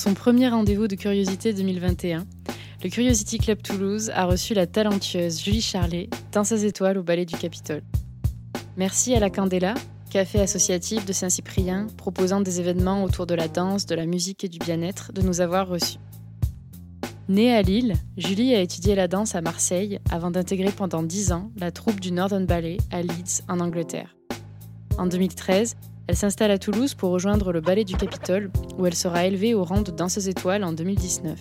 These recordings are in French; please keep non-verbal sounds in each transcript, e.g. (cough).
Son premier rendez-vous de Curiosité 2021, le Curiosity Club Toulouse a reçu la talentueuse Julie Charlet, danseuse étoile au Ballet du Capitole. Merci à la Candela, café associatif de Saint-Cyprien proposant des événements autour de la danse, de la musique et du bien-être, de nous avoir reçus. Née à Lille, Julie a étudié la danse à Marseille avant d'intégrer pendant dix ans la troupe du Northern Ballet à Leeds, en Angleterre. En 2013, elle s'installe à Toulouse pour rejoindre le Ballet du Capitole, où elle sera élevée au rang de danseuse étoile en 2019.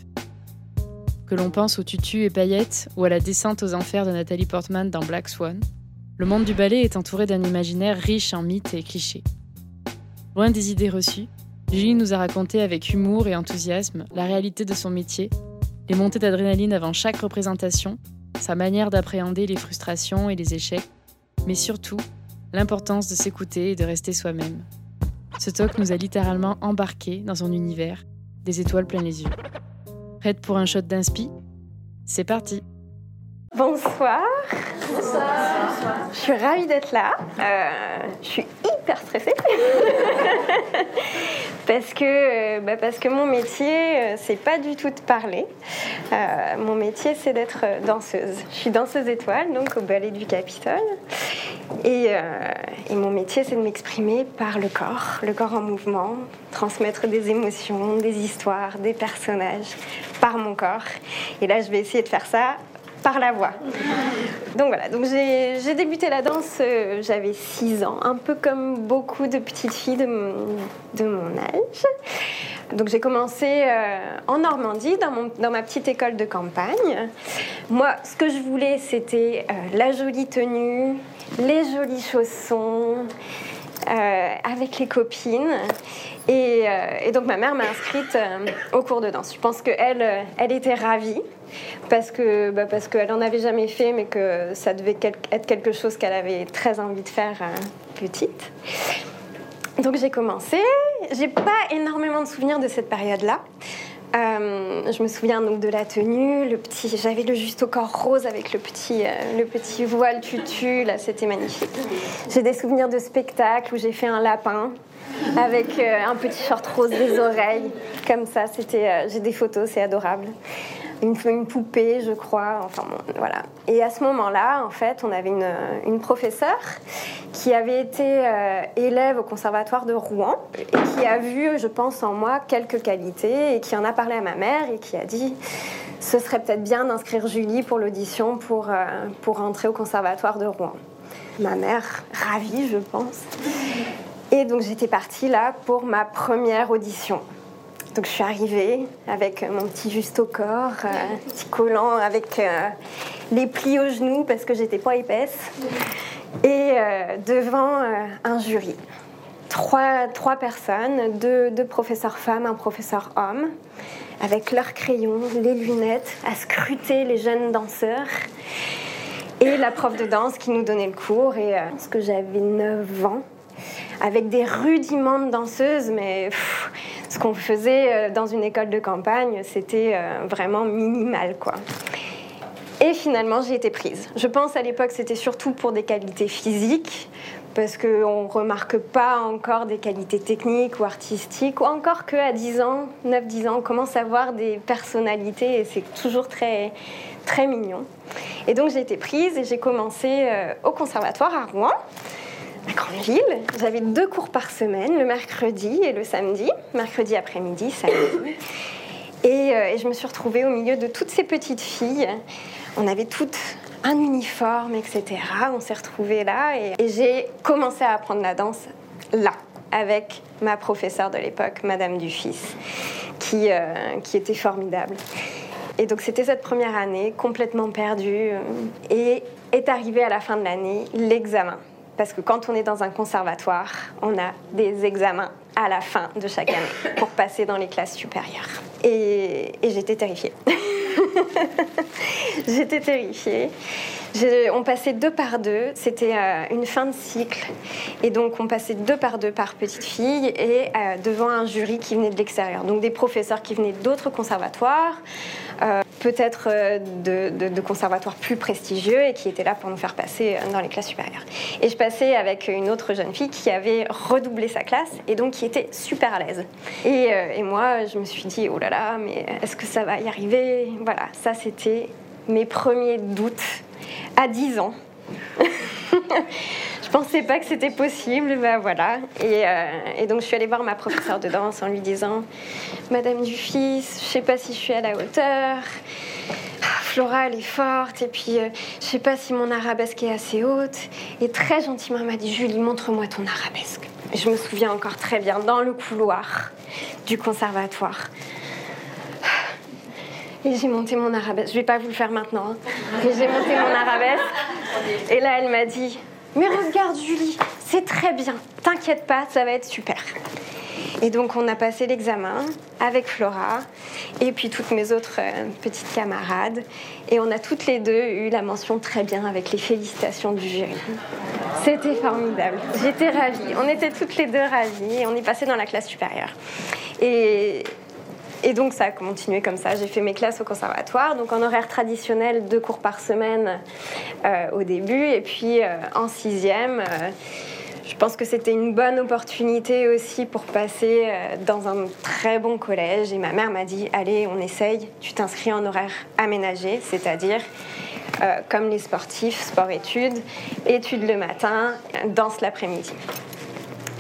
Que l'on pense au tutu et paillettes ou à la descente aux enfers de Nathalie Portman dans Black Swan, le monde du ballet est entouré d'un imaginaire riche en mythes et clichés. Loin des idées reçues, Julie nous a raconté avec humour et enthousiasme la réalité de son métier, les montées d'adrénaline avant chaque représentation, sa manière d'appréhender les frustrations et les échecs, mais surtout l'importance de s'écouter et de rester soi-même. Ce talk nous a littéralement embarqués dans son univers, des étoiles plein les yeux. Prête pour un shot d'inspi? C'est parti Bonsoir. Bonsoir. Je suis ravie d'être là. Euh, je suis hyper stressée. (laughs) parce, que, euh, bah parce que mon métier, euh, c'est pas du tout de parler. mon métier, c'est d'être danseuse. Je suis danseuse étoile, donc au ballet du Capitole. Et mon métier, c'est de m'exprimer par le corps, le corps en mouvement, transmettre des émotions, des histoires, des personnages par mon corps. Et là, je vais essayer de faire ça par la voix. Donc voilà, donc j'ai débuté la danse, euh, j'avais 6 ans, un peu comme beaucoup de petites filles de mon, âge. Donc j'ai commencé euh, en Normandie, dans, mon, dans, ma petite école de campagne. Moi, ce que je voulais, c'était euh, la jolie tenue, les jolis chaussons, avec les copines. Et, et donc ma mère m'a inscrite au cours de danse. Je pense qu'elle elle était ravie parce que bah parce qu'elle n'en avait jamais fait, mais que ça devait être quelque chose qu'elle avait très envie de faire euh, petite. Donc j'ai commencé. J'ai pas énormément de souvenirs de cette période-là. Euh, je me souviens donc de la tenue, le petit, j'avais le juste au corps rose avec le petit, euh, le petit voile tutu, là c'était magnifique. J'ai des souvenirs de spectacle où j'ai fait un lapin avec un petit short rose des oreilles, comme ça. C'était, j'ai des photos, c'est adorable une, poupée, je crois. Enfin, voilà. Et à ce moment-là, en fait, on avait une, une professeure qui avait été euh, élève au conservatoire de Rouen et qui a vu, je pense, en moi quelques qualités et qui en a parlé à ma mère et qui a dit ce serait peut-être bien d'inscrire Julie pour l'audition pour, euh, pour entrer au conservatoire de Rouen. Ma mère, ravie, je pense. Et donc j'étais partie là pour ma première audition. Donc je suis arrivée avec mon petit juste au corps, euh, petit collant avec euh, les plis aux genoux parce que j'étais pas épaisse, et euh, devant un jury. Trois, trois personnes, deux, deux, professeurs femmes, un professeur homme, avec leurs crayons, les lunettes, à scruter les jeunes danseurs. Et la prof de danse qui nous donnait le cours, et parce que j'avais 9 ans, avec des rudiments de danseuses, mais ce qu'on faisait euh, dans une école de campagne, c'était euh, vraiment minimal, quoi. Et finalement, j'ai été prise. Je pense à l'époque, c'était surtout pour des qualités physiques, parce qu'on ne remarque pas encore des qualités techniques ou artistiques, ou encore qu'à 10 ans, 9-10 ans, on commence à voir des personnalités, et c'est toujours très, très mignon. Et donc j'ai été prise et j'ai commencé euh, au conservatoire à Rouen grande ville. J'avais deux cours par semaine, le mercredi et le samedi, mercredi après-midi, samedi. Et, euh, et, je me suis retrouvée au milieu de toutes ces petites filles. On avait toutes un uniforme, etc. On s'est retrouvées là et, j'ai commencé à apprendre la danse là, avec ma professeure de l'époque, Madame Dufis, qui, euh, qui était formidable. Et donc c'était cette première année complètement perdue euh, et est arrivé à la fin de l'année l'examen parce que quand on est dans un conservatoire, on a des examens à la fin de chaque année pour passer dans les classes supérieures. Et, j'étais terrifiée. (laughs) j'étais terrifiée. On passait deux par deux, c'était euh, une fin de cycle, et donc on passait deux par deux par petite fille et euh, devant un jury qui venait de l'extérieur, donc des professeurs qui venaient d'autres conservatoires, euh, peut-être euh, de, conservatoires plus prestigieux et qui étaient là pour nous faire passer euh, dans les classes supérieures. Et je passais avec une autre jeune fille qui avait redoublé sa classe et donc qui était super à l'aise. Et, et moi, je me suis dit, oh là là, mais est-ce que ça va y arriver? Voilà, ça c'était mes premiers doutes à 10 ans. (laughs) je pensais pas que c'était possible, ben voilà. Et, et, donc je suis allée voir ma professeure de danse en lui disant Madame Dufils, je sais pas si je suis à la hauteur. Flora, elle est forte, et puis euh, je sais pas si mon arabesque est assez haute. Et très gentiment, elle m'a dit Julie, montre-moi ton arabesque. je me souviens encore très bien, dans le couloir du conservatoire. Et j'ai monté mon arabesque. Je vais pas vous le faire maintenant, hein. j'ai monté mon arabesque. Et là, elle m'a dit Mais regarde, Julie, c'est très bien. T'inquiète pas, ça va être super. Et donc on a passé l'examen avec Flora et puis toutes mes autres euh, petites camarades. Et on a toutes les deux eu la mention très bien avec les félicitations du jury. C'était formidable. J'étais ravie. On était toutes les deux ravies et on est passé dans la classe supérieure. Et, et donc ça a continué comme ça. J'ai fait mes classes au conservatoire, donc en horaire traditionnel, deux cours par semaine euh, au début. Et puis euh, en sixième je pense que c'était une bonne opportunité aussi pour passer euh, dans un très bon collège. Et ma mère m'a dit Allez, on essaye, tu t'inscris en horaire aménagé, c'est-à-dire euh, comme les sportifs, sport-études, études le matin, danse l'après-midi.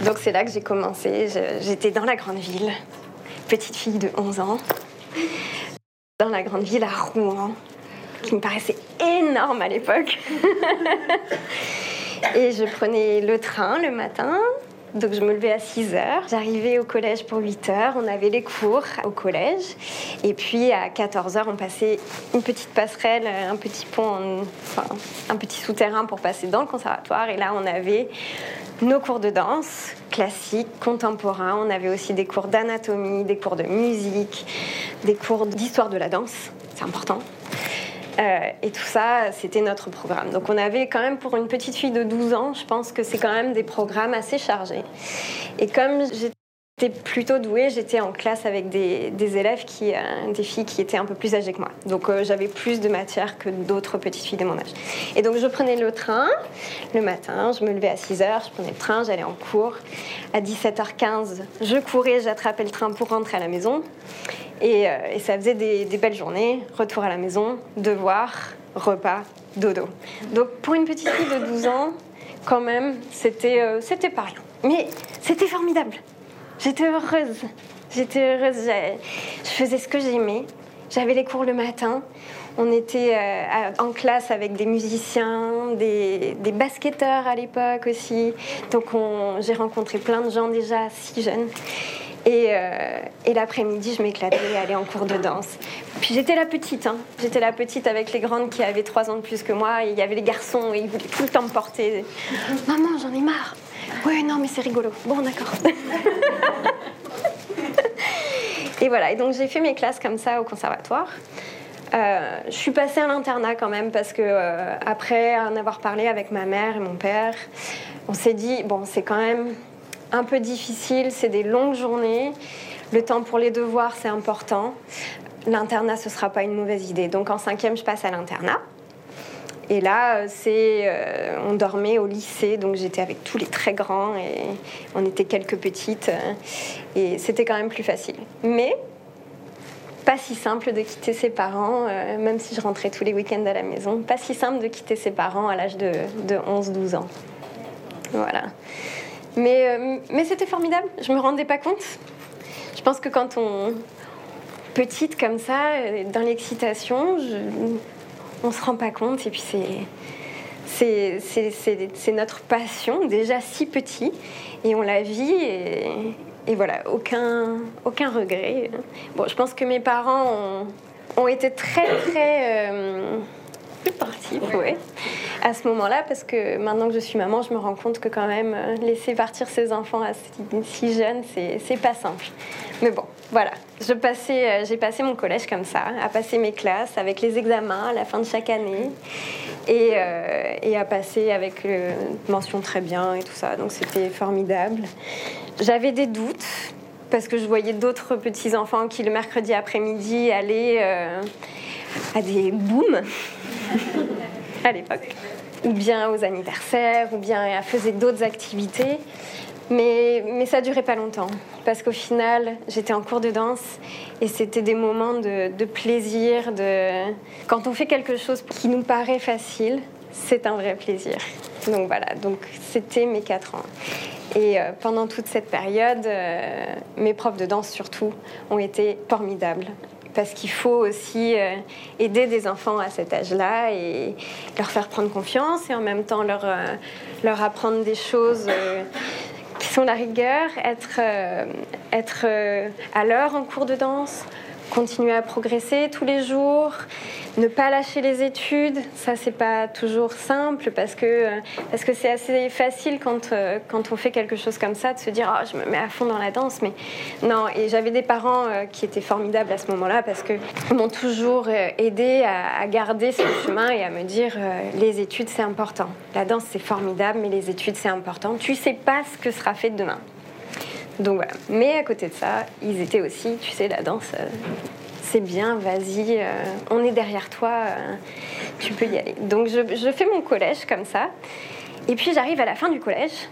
Donc c'est là que j'ai commencé. J'étais dans la grande ville, petite fille de 11 ans, dans la grande ville à Rouen, qui me paraissait énorme à l'époque. (laughs) Et je prenais le train le matin. Donc je me levais à 6 heures. J'arrivais au collège pour 8 heures. On avait les cours au collège. Et puis à 14 heures, on passait une petite passerelle, un petit pont, enfin, un petit souterrain pour passer dans le conservatoire. Et là, on avait nos cours de danse classiques, contemporains. On avait aussi des cours d'anatomie, des cours de musique, des cours d'histoire de la danse. C'est important. Euh, et tout ça, c'était notre programme. Donc on avait quand même, pour une petite fille de 12 ans, je pense que c'est quand même des programmes assez chargés. Et comme j'étais plutôt douée, j'étais en classe avec des, élèves, qui, euh, des filles qui étaient un peu plus âgées que moi. Donc euh, j'avais plus de matière que d'autres petites filles de mon âge. Et donc je prenais le train le matin, je me levais à 6 h, je prenais le train, j'allais en cours. À 17h15, je courais, j'attrapais le train pour rentrer à la maison. Euh, et, ça faisait des, belles journées, retour à la maison, devoir, repas, dodo. Donc pour une petite fille de 12 ans, quand même, c'était euh, c'était pas rien. Mais c'était formidable. J'étais heureuse. J'étais heureuse. Je faisais ce que j'aimais. J'avais les cours le matin. On était euh, en classe avec des musiciens, des, des basketteurs à l'époque aussi. Donc j'ai rencontré plein de gens déjà si jeunes. Euh, et, l'après-midi, je m'éclatais à aller en cours de danse. Puis j'étais la petite, hein. j'étais la petite avec les grandes qui avaient trois ans de plus que moi. Il y avait les garçons et ils voulaient tout le temps me porter. Maman, j'en ai marre. Ouais, non, mais c'est rigolo. Bon, d'accord. (laughs) et voilà, et donc j'ai fait mes classes comme ça au conservatoire. Euh, je suis passée à l'internat quand même parce que euh, après en avoir parlé avec ma mère et mon père, on s'est dit bon c'est quand même un peu difficile, c'est des longues journées. Le temps pour les devoirs, c'est important. L'internat, ce ne sera pas une mauvaise idée. Donc en cinquième, je passe à l'internat. Et là, c'est, euh, on dormait au lycée, donc j'étais avec tous les très grands et on était quelques petites. Euh, et c'était quand même plus facile. Mais pas si simple de quitter ses parents, euh, même si je rentrais tous les week-ends à la maison. Pas si simple de quitter ses parents à l'âge de, de 11-12 ans. Voilà. Mais, euh, mais c'était formidable, je me rendais pas compte. Je pense que quand on. petite comme ça, euh, dans l'excitation, on se rend pas compte et puis c'est. C'est notre passion, déjà si petit, et on la vit, et, voilà, aucun, aucun regret. Bon, je pense que mes parents ont, ont été très, très. Euh, sportifs, ouais à ce moment-là, parce que maintenant que je suis maman, je me rends compte que quand même euh, laisser partir ses enfants à si, jeunes, c'est pas simple. Mais bon, voilà. Euh, j'ai passé mon collège comme ça, à passer mes classes avec les examens à la fin de chaque année et, euh, et à passer avec mention très bien et tout ça. Donc c'était formidable. J'avais des doutes parce que je voyais d'autres petits enfants qui le mercredi après-midi allaient à des booms (laughs) à l'époque, ou bien aux anniversaires, ou bien elle faisait d'autres activités. Mais, mais ça durait pas longtemps, parce qu'au final, j'étais en cours de danse et c'était des moments de, plaisir. De... Quand on fait quelque chose qui nous paraît facile, c'est un vrai plaisir. Donc voilà, donc c'était mes quatre ans. Et euh, pendant toute cette période, euh, mes profs de danse surtout ont été formidables parce qu'il faut aussi euh, aider des enfants à cet âge-là et leur faire prendre confiance et en même temps leur, euh, apprendre des choses euh, qui sont la rigueur, être, être à l'heure en cours de danse, continuer à progresser tous les jours, ne pas lâcher les études, ça c'est pas toujours simple parce que parce que c'est assez facile quand euh, quand on fait quelque chose comme ça de se dire oh, je me mets à fond dans la danse. Mais non et j'avais des parents euh, qui étaient formidables à ce moment-là parce que m'ont toujours euh, aidé à, à, garder ce chemin et à me dire les études c'est important, la danse c'est formidable mais les études c'est important, tu sais pas ce que sera fait demain. Donc voilà. Mais à côté de ça, ils étaient aussi, tu sais, la danse, c'est bien, vas-y, euh, on est derrière toi, euh, tu peux y aller. Donc je, je, fais mon collège comme ça. Et puis j'arrive à la fin du collège.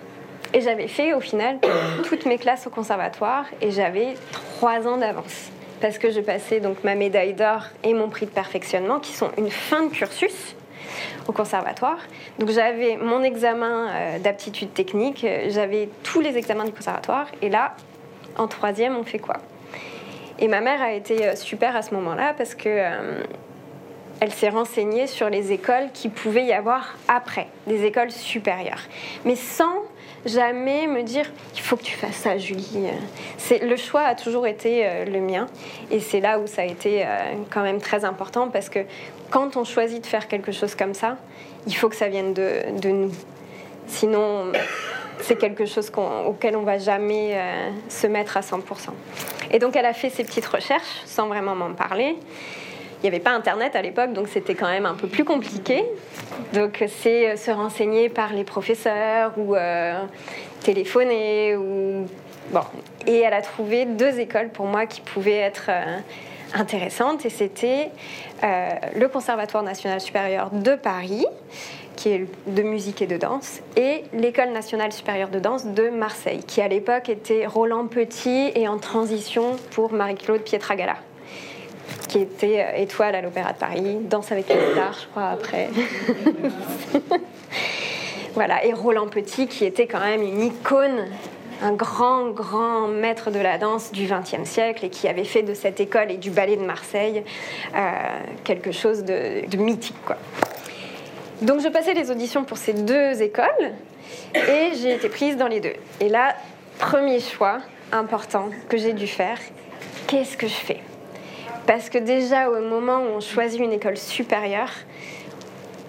Et j'avais fait au final (coughs) toutes mes classes au conservatoire et j'avais trois ans d'avance. Parce que je passais donc ma médaille d'or et mon prix de perfectionnement qui sont une fin de cursus au conservatoire. Donc j'avais mon examen euh, d'aptitude technique, j'avais tous les examens du conservatoire et là, en troisième, on fait quoi? Et ma mère a été euh, super à ce moment-là parce que euh, elle s'est renseignée sur les écoles qui pouvaient y avoir après, des écoles supérieures, mais sans jamais me dire il faut que tu fasses ça, Julie. C'est le choix a toujours été euh, le mien, et c'est là où ça a été quand même très important parce que quand on choisit de faire quelque chose comme ça, il faut que ça vienne de, de nous. Sinon, c'est quelque chose auquel on va jamais euh, se mettre à 100%. Et donc elle a fait ses petites recherches sans vraiment m'en parler. Il n'y avait pas Internet à l'époque, donc c'était quand même un peu plus compliqué. Donc c'est euh, se renseigner par les professeurs ou euh, téléphoner. Ou... Bon. Et elle a trouvé deux écoles pour moi qui pouvaient être intéressantes. Et c'était le Conservatoire national supérieur de Paris qui est de musique et de danse, et l'École nationale supérieure de danse de Marseille, qui à l'époque était Roland Petit et en transition pour Marie-Claude Pietragala, qui était euh, étoile à l'Opéra de Paris, Danse avec les stars, je crois, après. (laughs) voilà, et Roland Petit, qui était quand même une icône un grand, grand maître de la danse du XXe siècle et qui avait fait de cette école et du ballet de Marseille euh, quelque chose de, mythique. Donc je passais les auditions pour ces deux écoles et j'ai été prise dans les deux. Et là, premier choix important que j'ai dû faire, qu'est-ce que je fais? Parce que déjà au moment où on choisit une école supérieure,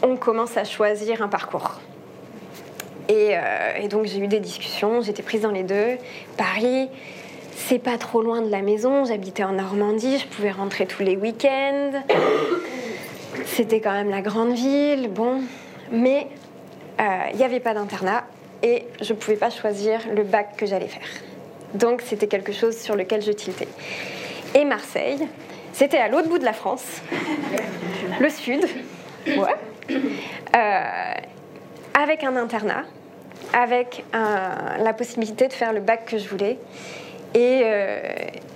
on commence à choisir un parcours. Et, euh, et donc j'ai eu des discussions, j'étais prise dans les deux. Paris, c'est pas trop loin de la maison, j'habitais en Normandie, je pouvais rentrer tous les week-ends. C'était quand même la grande ville, bon, mais il euh, n'y avait pas d'internat et je ne pouvais pas choisir le bac que j'allais faire. Donc c'était quelque chose sur lequel je tiltais. Et Marseille, c'était à l'autre bout de la France, le sud, ouais, euh, avec un internat, avec la possibilité de faire le bac que je voulais, et, euh,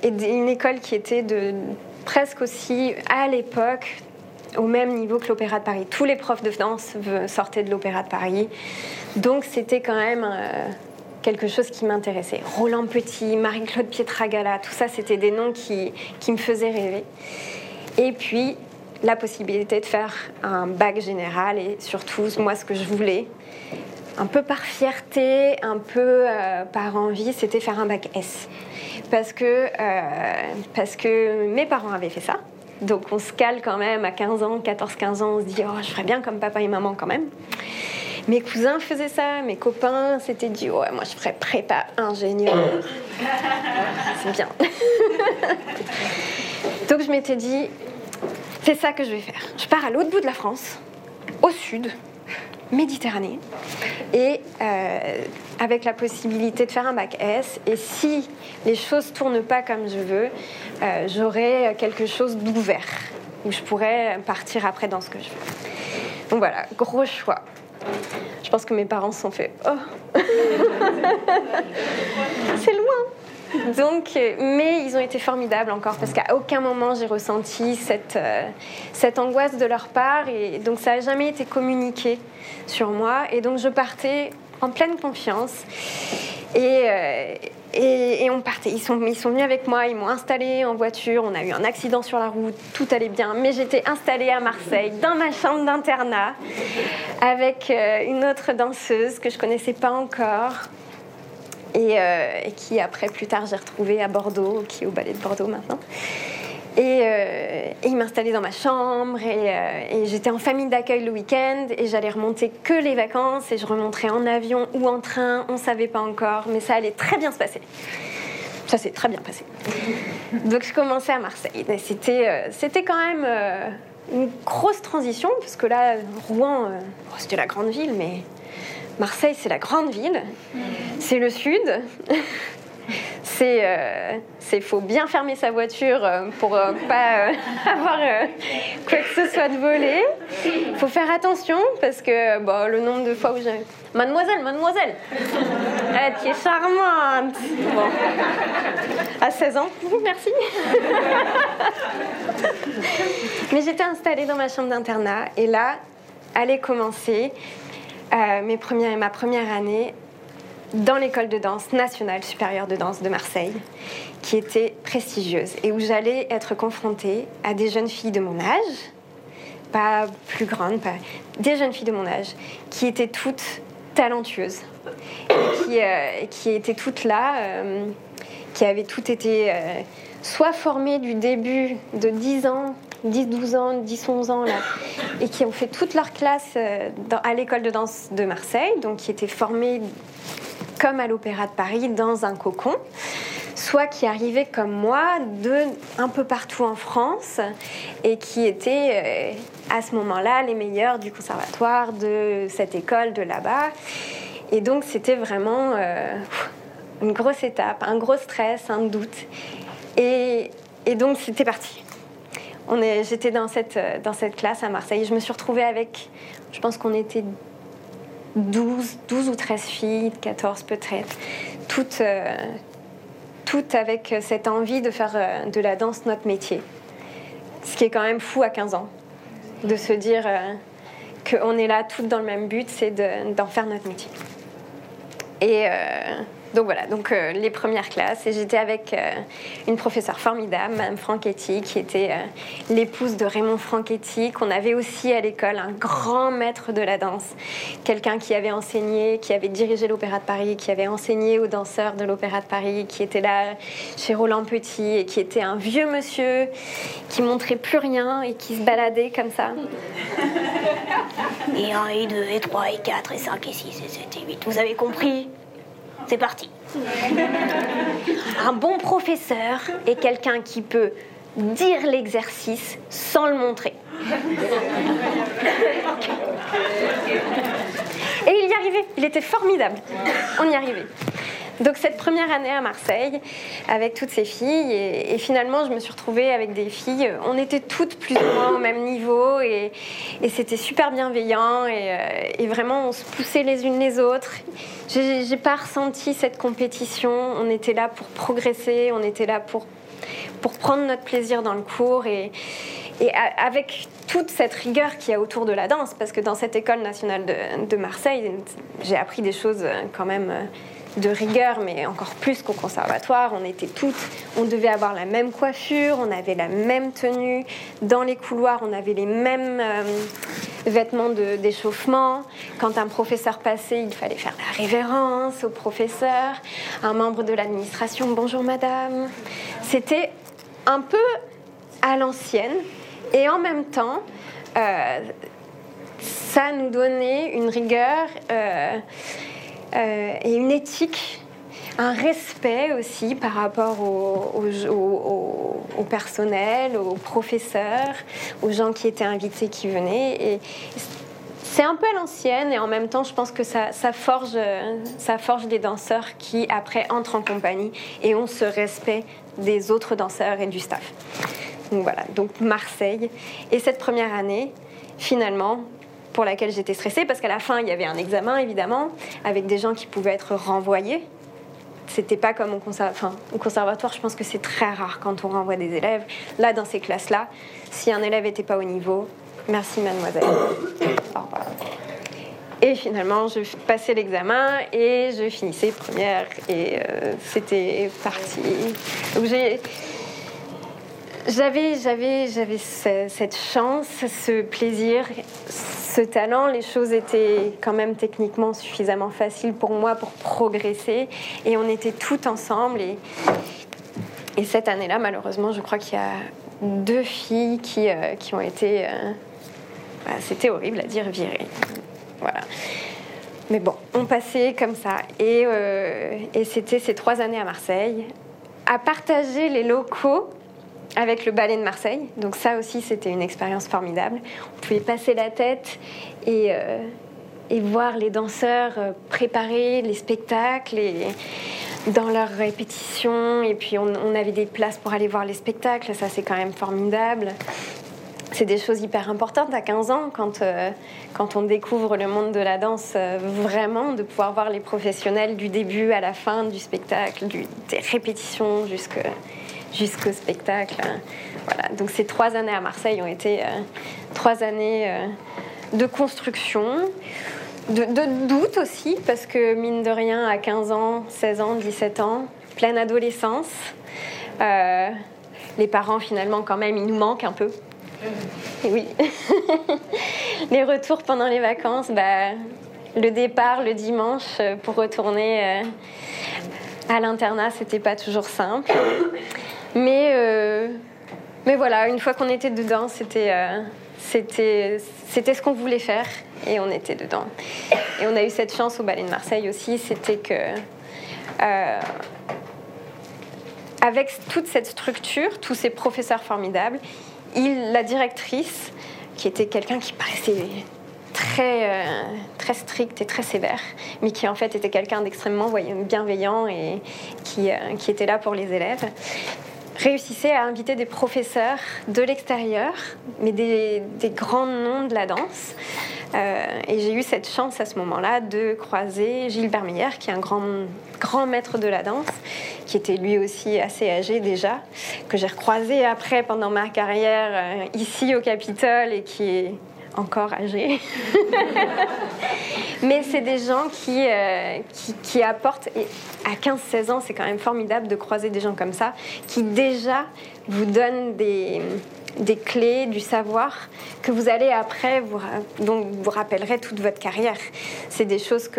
une école qui était presque aussi, à l'époque, au même niveau que l'Opéra de Paris. Tous les profs de danse sortaient de l'Opéra de Paris. Donc c'était quand même euh, quelque chose qui m'intéressait. Roland Petit, Marie-Claude Pietragala, tout ça, c'était des noms qui me faisaient rêver. Et puis, la possibilité de faire un bac général et surtout, moi, ce que je voulais, un peu par fierté, un peu euh, par envie, c'était faire un bac S. Parce que, euh, parce que mes parents avaient fait ça. Donc on se cale quand même à 15 ans, 14-15 ans, on se dit oh je ferais bien comme papa et maman quand même. Mes cousins faisaient ça, mes copains s'étaient dit ouais moi je ferais prépa ingénieur. C'est bien. (laughs) Donc je m'étais dit c'est ça que je vais faire. Je pars à l'autre bout de la France, au sud, Méditerranée, et euh, avec la possibilité de faire un bac S. Et si les choses tournent pas comme je veux, euh, j'aurai quelque chose d'ouvert. où je pourrais partir après dans ce que je veux. Donc voilà, gros choix. Je pense que mes parents se sont fait Oh (laughs) C'est loin (laughs) donc, euh, mais ils ont été formidables encore parce qu'à aucun moment j'ai ressenti cette, euh, cette angoisse de leur part et donc ça n'a jamais été communiqué sur moi et donc je partais en pleine confiance et, euh, et, on partait. Ils sont, ils sont venus avec moi, ils m'ont installé en voiture. On a eu un accident sur la route, tout allait bien. Mais j'étais installée à Marseille, dans ma chambre d'internat, avec une autre danseuse que je connaissais pas encore. Euh, et, qui après plus tard j'ai retrouvée à Bordeaux, qui est au ballet de Bordeaux maintenant. Euh, et, il m'installait dans ma chambre euh, et, j'étais en famille d'accueil le week-end et j'allais remonter que les vacances et je remonterais en avion ou en train, on ne savait pas encore, mais ça allait très bien se passer. Ça s'est très bien passé. Donc je commençais à Marseille. C'était, euh, c'était quand même une grosse transition parce que là, Rouen, c'était la grande ville, mais Marseille, c'est la grande ville. C'est le sud (laughs) c'est euh, faut bien fermer sa voiture euh, pour euh, pas euh, (laughs) avoir quoi que ce soit de volé. Faut faire attention parce que bon, le nombre de fois où j'ai Mademoiselle, mademoiselle, (laughs) elle qui est charmante. À 16 ans, merci. Mais j'étais installée dans ma chambre d'internat et là allait commencer mes premières, ma première année dans l'école de danse nationale supérieure de danse de Marseille, qui était prestigieuse et où j'allais être confrontée à des jeunes filles de mon âge, pas plus grandes, pas des jeunes filles de mon âge, qui étaient toutes talentueuses, qui, euh, étaient toutes là, euh, qui avaient toutes été euh, soit formées du début de 10 ans 10, 12 ans, 10, 11 ans, là, et qui ont fait toute leur classe à l'école de danse de Marseille, donc qui étaient formées comme à l'Opéra de Paris, dans un cocon, soit qui arrivaient comme moi de un peu partout en France et qui étaient euh, à ce moment-là les meilleurs du conservatoire, de cette école, de là-bas. Et donc c'était vraiment euh, une grosse étape, un gros stress, un doute. Et, et donc c'était parti. J'étais dans cette, dans cette classe à Marseille. Je me suis retrouvée avec, je pense qu'on était 12, 12 ou 13 filles, 14 peut-être, toutes, euh, toutes avec cette envie de faire euh, de la danse notre métier. Ce qui est quand même fou à 15 ans, de se dire euh, qu'on est là toutes dans le même but, c'est d'en faire notre métier. Et donc voilà, donc euh, les premières classes. Et j'étais avec euh, une professeure formidable, Mme Franchetti, qui était euh, l'épouse de Raymond Franchetti, qu'on avait aussi à l'école, un grand maître de la danse, quelqu'un qui avait enseigné, qui avait dirigé l'Opéra de Paris, qui avait enseigné aux danseurs de l'Opéra de Paris, qui était là chez Roland Petit et qui était un vieux monsieur qui montrait plus rien et qui se baladait comme ça. (laughs) Et 1, et 2, et 3, et 4, et 5, et 6, et 7, et 8. Vous avez compris? C'est parti. Un bon professeur est quelqu'un qui peut dire l'exercice sans le montrer. Et il y arrivait, il était formidable. On y arrivait. Donc cette première année à Marseille, avec toutes ces filles, et, finalement je me suis retrouvée avec des filles, on était toutes plus ou moins au même niveau, et, c'était super bienveillant, et, euh, et, vraiment on se poussait les unes les autres. J'ai pas ressenti cette compétition, on était là pour progresser, on était là pour, pour prendre notre plaisir dans le cours, et, avec toute cette rigueur qu'il y a autour de la danse, parce que dans cette école nationale de, de Marseille, j'ai appris des choses quand même de rigueur, mais encore plus qu'au conservatoire. On était toutes, on devait avoir la même coiffure, on avait la même tenue. Dans les couloirs, on avait les mêmes euh, vêtements d'échauffement. Quand un professeur passait, il fallait faire la révérence au professeur. Un membre de l'administration, bonjour madame. C'était un peu à l'ancienne et en même temps, euh, ça nous donnait une rigueur. Euh, et une éthique, un respect aussi par rapport au, personnel, aux professeurs, aux gens qui étaient invités, qui venaient. C'est un peu à l'ancienne et en même temps, je pense que ça, ça, forge, ça forge des danseurs qui, après, entrent en compagnie et ont ce respect des autres danseurs et du staff. donc voilà, donc Marseille. Et cette première année, finalement, pour laquelle j'étais stressée, parce qu'à la fin, il y avait un examen, évidemment, avec des gens qui pouvaient être renvoyés. C'était pas comme au, conservatoire, je pense que c'est très rare quand on renvoie des élèves. Là, dans ces classes-là, si un élève n'était pas au niveau, merci mademoiselle. Au revoir. Et finalement, je passais l'examen et je finissais première et euh, c'était parti. Donc j'ai j'avais, j'avais, j'avais cette chance, ce plaisir, ce talent. Les choses étaient quand même techniquement suffisamment faciles pour moi pour progresser. Et on était tout ensemble. Et, et cette année-là, malheureusement, je crois qu'il y a deux filles qui, euh, qui ont été. Euh, bah, c'était horrible à dire virées. Voilà. Mais bon, on passait comme ça. Et, euh, et c'était ces trois années à Marseille, à partager les locaux avec le ballet de Marseille. Donc ça aussi, c'était une expérience formidable. On pouvait passer la tête et, euh, voir les danseurs euh, préparer les spectacles et dans leurs répétitions. Et puis on, avait des places pour aller voir les spectacles. Ça, c'est quand même formidable. C'est des choses hyper importantes à 15 ans quand, euh, quand on découvre le monde de la danse vraiment, de pouvoir voir les professionnels du début à la fin du spectacle, des répétitions jusqu'à jusqu'au spectacle. Voilà. Donc ces trois années à Marseille ont été euh, trois années euh, de construction, de, doute aussi, parce que mine de rien, à 15 ans, 16 ans, 17 ans, pleine adolescence, euh, les parents finalement quand même, ils nous manquent un peu. Et oui. (laughs) les retours pendant les vacances, bah, le départ le dimanche pour retourner à l'internat, c'était pas toujours simple. Mais, euh, mais voilà, une fois qu'on était dedans, c'était, euh, c'était, c'était ce qu'on voulait faire et on était dedans. Et on a eu cette chance au Ballet de Marseille aussi, c'était que euh, avec toute cette structure, tous ces professeurs formidables, la directrice, qui était quelqu'un qui paraissait très, très strict et très sévère, mais qui en fait était quelqu'un d'extrêmement bienveillant et qui, qui était là pour les élèves réussissait à inviter des professeurs de l'extérieur, mais des, grands noms de la danse. Euh, et j'ai eu cette chance à ce moment-là de croiser Gilbert Meyer, qui est un grand, grand maître de la danse, qui était lui aussi assez âgé déjà, que j'ai recroisé après pendant ma carrière euh, ici au Capitole et qui est encore âgé. (laughs) Mais c'est des gens qui, euh, qui, apportent, à 15-16 ans, c'est quand même formidable de croiser des gens comme ça, qui déjà vous donnent des, des clés, du savoir que vous allez après, vous, dont vous rappellerez toute votre carrière. C'est des choses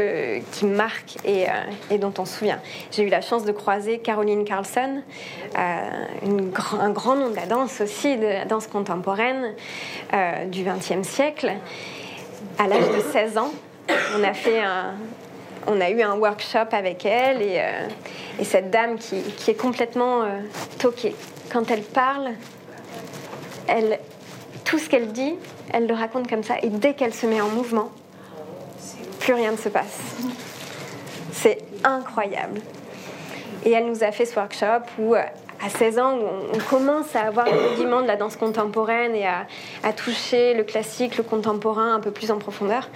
qui marquent et, euh, et dont on se souvient. J'ai eu la chance de croiser Caroline Carlson, euh, un grand nom de la danse aussi, de la danse contemporaine euh, du XXe siècle. À l'âge de 16 ans, on a fait un, eu un workshop avec elle et, et cette dame qui est complètement toquée. Quand elle parle, elle, tout ce qu'elle dit, elle le raconte comme ça. Et dès qu'elle se met en mouvement, plus rien ne se passe. C'est incroyable. Et elle nous a fait ce workshop où, à 16 ans, on, commence à avoir le rudiment de la danse contemporaine et à, toucher le classique, le contemporain un peu plus en profondeur.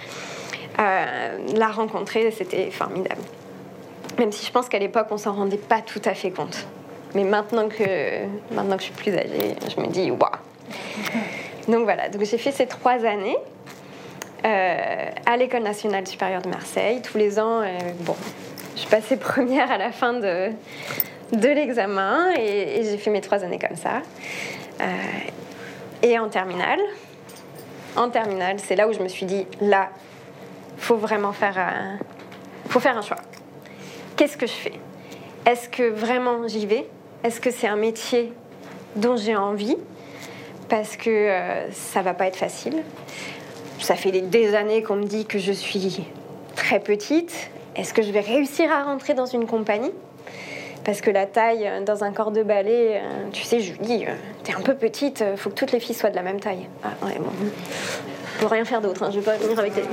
Euh, la rencontrer, c'était formidable. Même si je pense qu'à l'époque, on s'en rendait pas tout à fait compte. Mais maintenant que, maintenant que je suis plus âgée, je me dis, waouh, donc voilà, donc j'ai fait ces trois années euh, à l'École nationale supérieure de Marseille. Tous les ans, euh, je passais (laughs) première à la fin de, l'examen et, j'ai fait mes trois années comme ça. Euh, et en terminale, en terminale, c'est là où je me suis dit, là, faut vraiment faire un choix. Qu'est-ce que je fais? Est-ce que vraiment j'y vais? Est-ce que c'est un métier dont j'ai envie? Parce que euh, ça va pas être facile. Ça fait des années qu'on me dit que je suis très petite. Est-ce que je vais réussir à rentrer dans une compagnie? Parce que la taille euh, dans un corps de ballet, euh, tu sais, lui dis, t'es un peu petite, faut que toutes les filles soient de la même taille. Ah, ouais, bon. Je rien faire d'autre, hein, je vais pas venir avec tes. (laughs)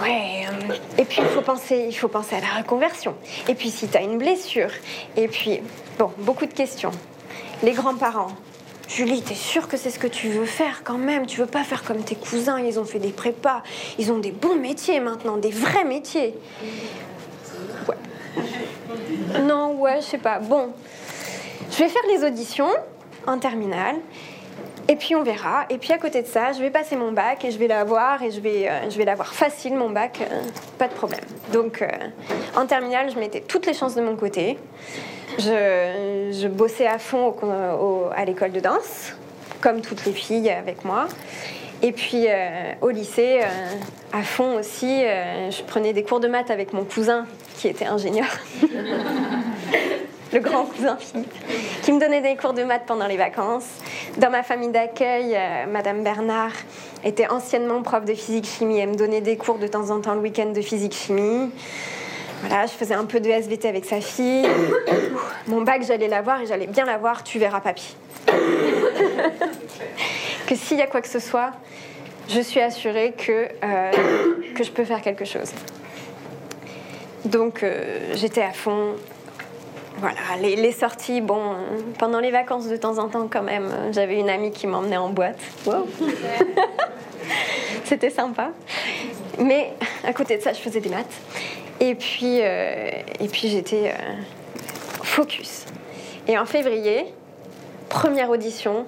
Ouais, et puis il faut penser, il faut penser à la reconversion. Et puis si tu as une blessure, et puis bon, beaucoup de questions. Les grands-parents. Julie, t'es sûre que c'est ce que tu veux faire quand même Tu veux pas faire comme tes cousins, ils ont fait des prépas, ils ont des bons métiers maintenant, des vrais métiers. Ouais. Non, ouais, je sais pas. Bon, je vais faire les auditions en terminale. Et puis on verra. Et puis à côté de ça, je vais passer mon bac et je vais l'avoir et je vais, euh, je vais l'avoir facile mon bac, euh, pas de problème. Donc euh, en terminale, je mettais toutes les chances de mon côté. Je, bossais à fond à l'école de danse, comme toutes les filles avec moi. Et puis au lycée, à fond aussi, je prenais des cours de maths avec mon cousin qui était ingénieur. (laughs) le grand cousin Philippe, qui me donnait des cours de maths pendant les vacances. Dans ma famille d'accueil, euh, Madame Bernard était anciennement prof de physique-chimie. Elle me donnait des cours de temps en temps le week-end de physique-chimie. Voilà, je faisais un peu de SVT avec sa fille. (coughs) Mon bac, j'allais l'avoir et j'allais bien l'avoir. Tu verras, papy. (coughs) que s'il y a quoi que ce soit, je suis assurée que, euh, que je peux faire quelque chose. Donc euh, j'étais à fond, voilà, les, sorties, bon, pendant les vacances de temps en temps quand même, j'avais une amie qui m'emmenait en boîte. (laughs) C'était sympa. Mais à côté de ça, je faisais des maths. Et puis, euh, et puis j'étais euh, focus. Et en février, première audition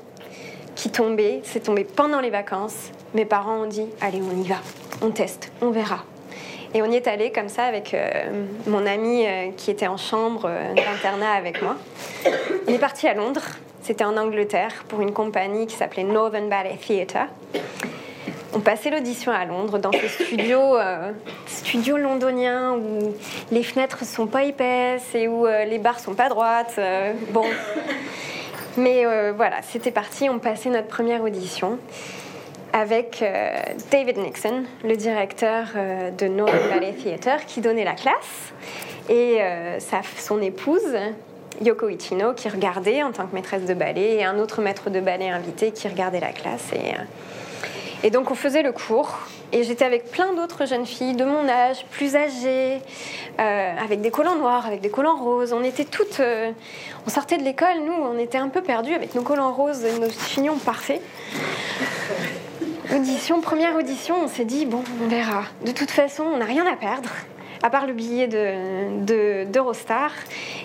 qui tombait, c'est tombé pendant les vacances. Mes parents ont dit, allez, on y va, on teste, on verra. Et on y est allé comme ça avec euh, mon ami euh, qui était en chambre d'internat avec moi. On est parti à Londres. C'était en Angleterre pour une compagnie qui s'appelait Northern Ballet Theatre. On passait l'audition à Londres dans ce studio, studio londonien où les fenêtres sont pas épaisses et où les barres sont pas droites. bon, mais voilà, c'était parti. On passait notre première audition avec euh, David Nixon, le directeur euh, de Northern Ballet Theatre, qui donnait la classe, et euh, sa, son épouse, Yoko Ichino, qui regardait en tant que maîtresse de ballet, et un autre maître de ballet invité qui regardait la classe. Et, et donc on faisait le cours, et j'étais avec plein d'autres jeunes filles de mon âge, plus âgées, avec des collants noirs, avec des collants roses. On était toutes. on sortait de l'école, nous, on était un peu perdus avec nos collants roses et nos chignons parfaits. Audition, première audition, on s'est dit, bon, on verra. De toute façon, on n'a rien à perdre, à part le billet d'Eurostar.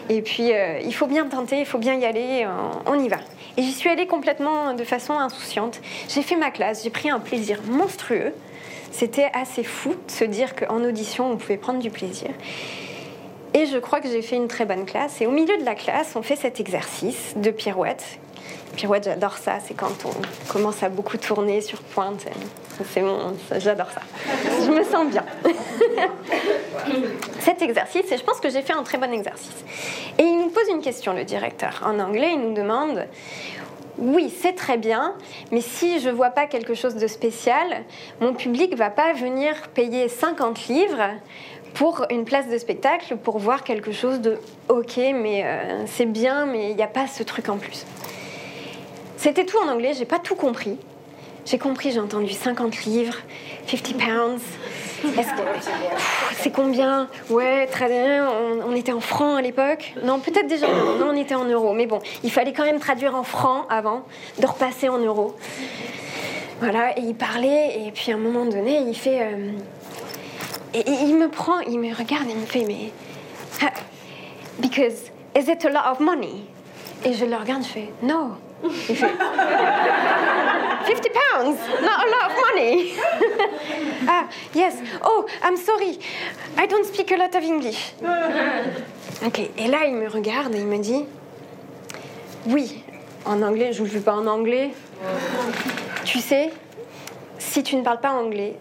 De, et puis, euh, il faut bien tenter, il faut bien y aller, on, y va. Et j'y suis allée complètement de façon insouciante. J'ai fait ma classe, j'ai pris un plaisir monstrueux. C'était assez fou de se dire qu'en audition, on pouvait prendre du plaisir. Et je crois que j'ai fait une très bonne classe. Et au milieu de la classe, on fait cet exercice de pirouette pirouette, j'adore ça. C'est quand on commence à beaucoup tourner sur pointe. C'est mon, j'adore ça. Je me sens bien. (laughs) Cet exercice, et je pense que j'ai fait un très bon exercice. Et il nous pose une question, le directeur. En anglais, il nous demande oui, c'est très bien, mais si je ne vois pas quelque chose de spécial, mon public va pas venir payer 50 livres pour une place de spectacle pour voir quelque chose de ok, mais euh, c'est bien, mais il n'y a pas ce truc en plus. C'était tout en anglais, j'ai pas tout compris. J'ai compris, j'ai entendu 50 livres, 50 pounds. C'est combien? Ouais, très bien. On, était en francs à l'époque. Non, peut-être déjà non, on était en euros. Mais bon, il fallait quand même traduire en francs avant de repasser en euros. Voilà, et il parlait, et puis à un moment donné, il fait. Euh, et, il me prend, il me regarde et il me fait Mais. Because, is it a lot of money? Et je le regarde, je fais No. Il fait 50 pounds, not a lot of money. (laughs) ah, yes. Oh, I'm sorry. I don't speak a lot of English. (laughs) Ok, et là, il me regarde et il me dit Oui, en anglais, je ne joue pas en anglais. Tu sais, si tu ne parles pas anglais,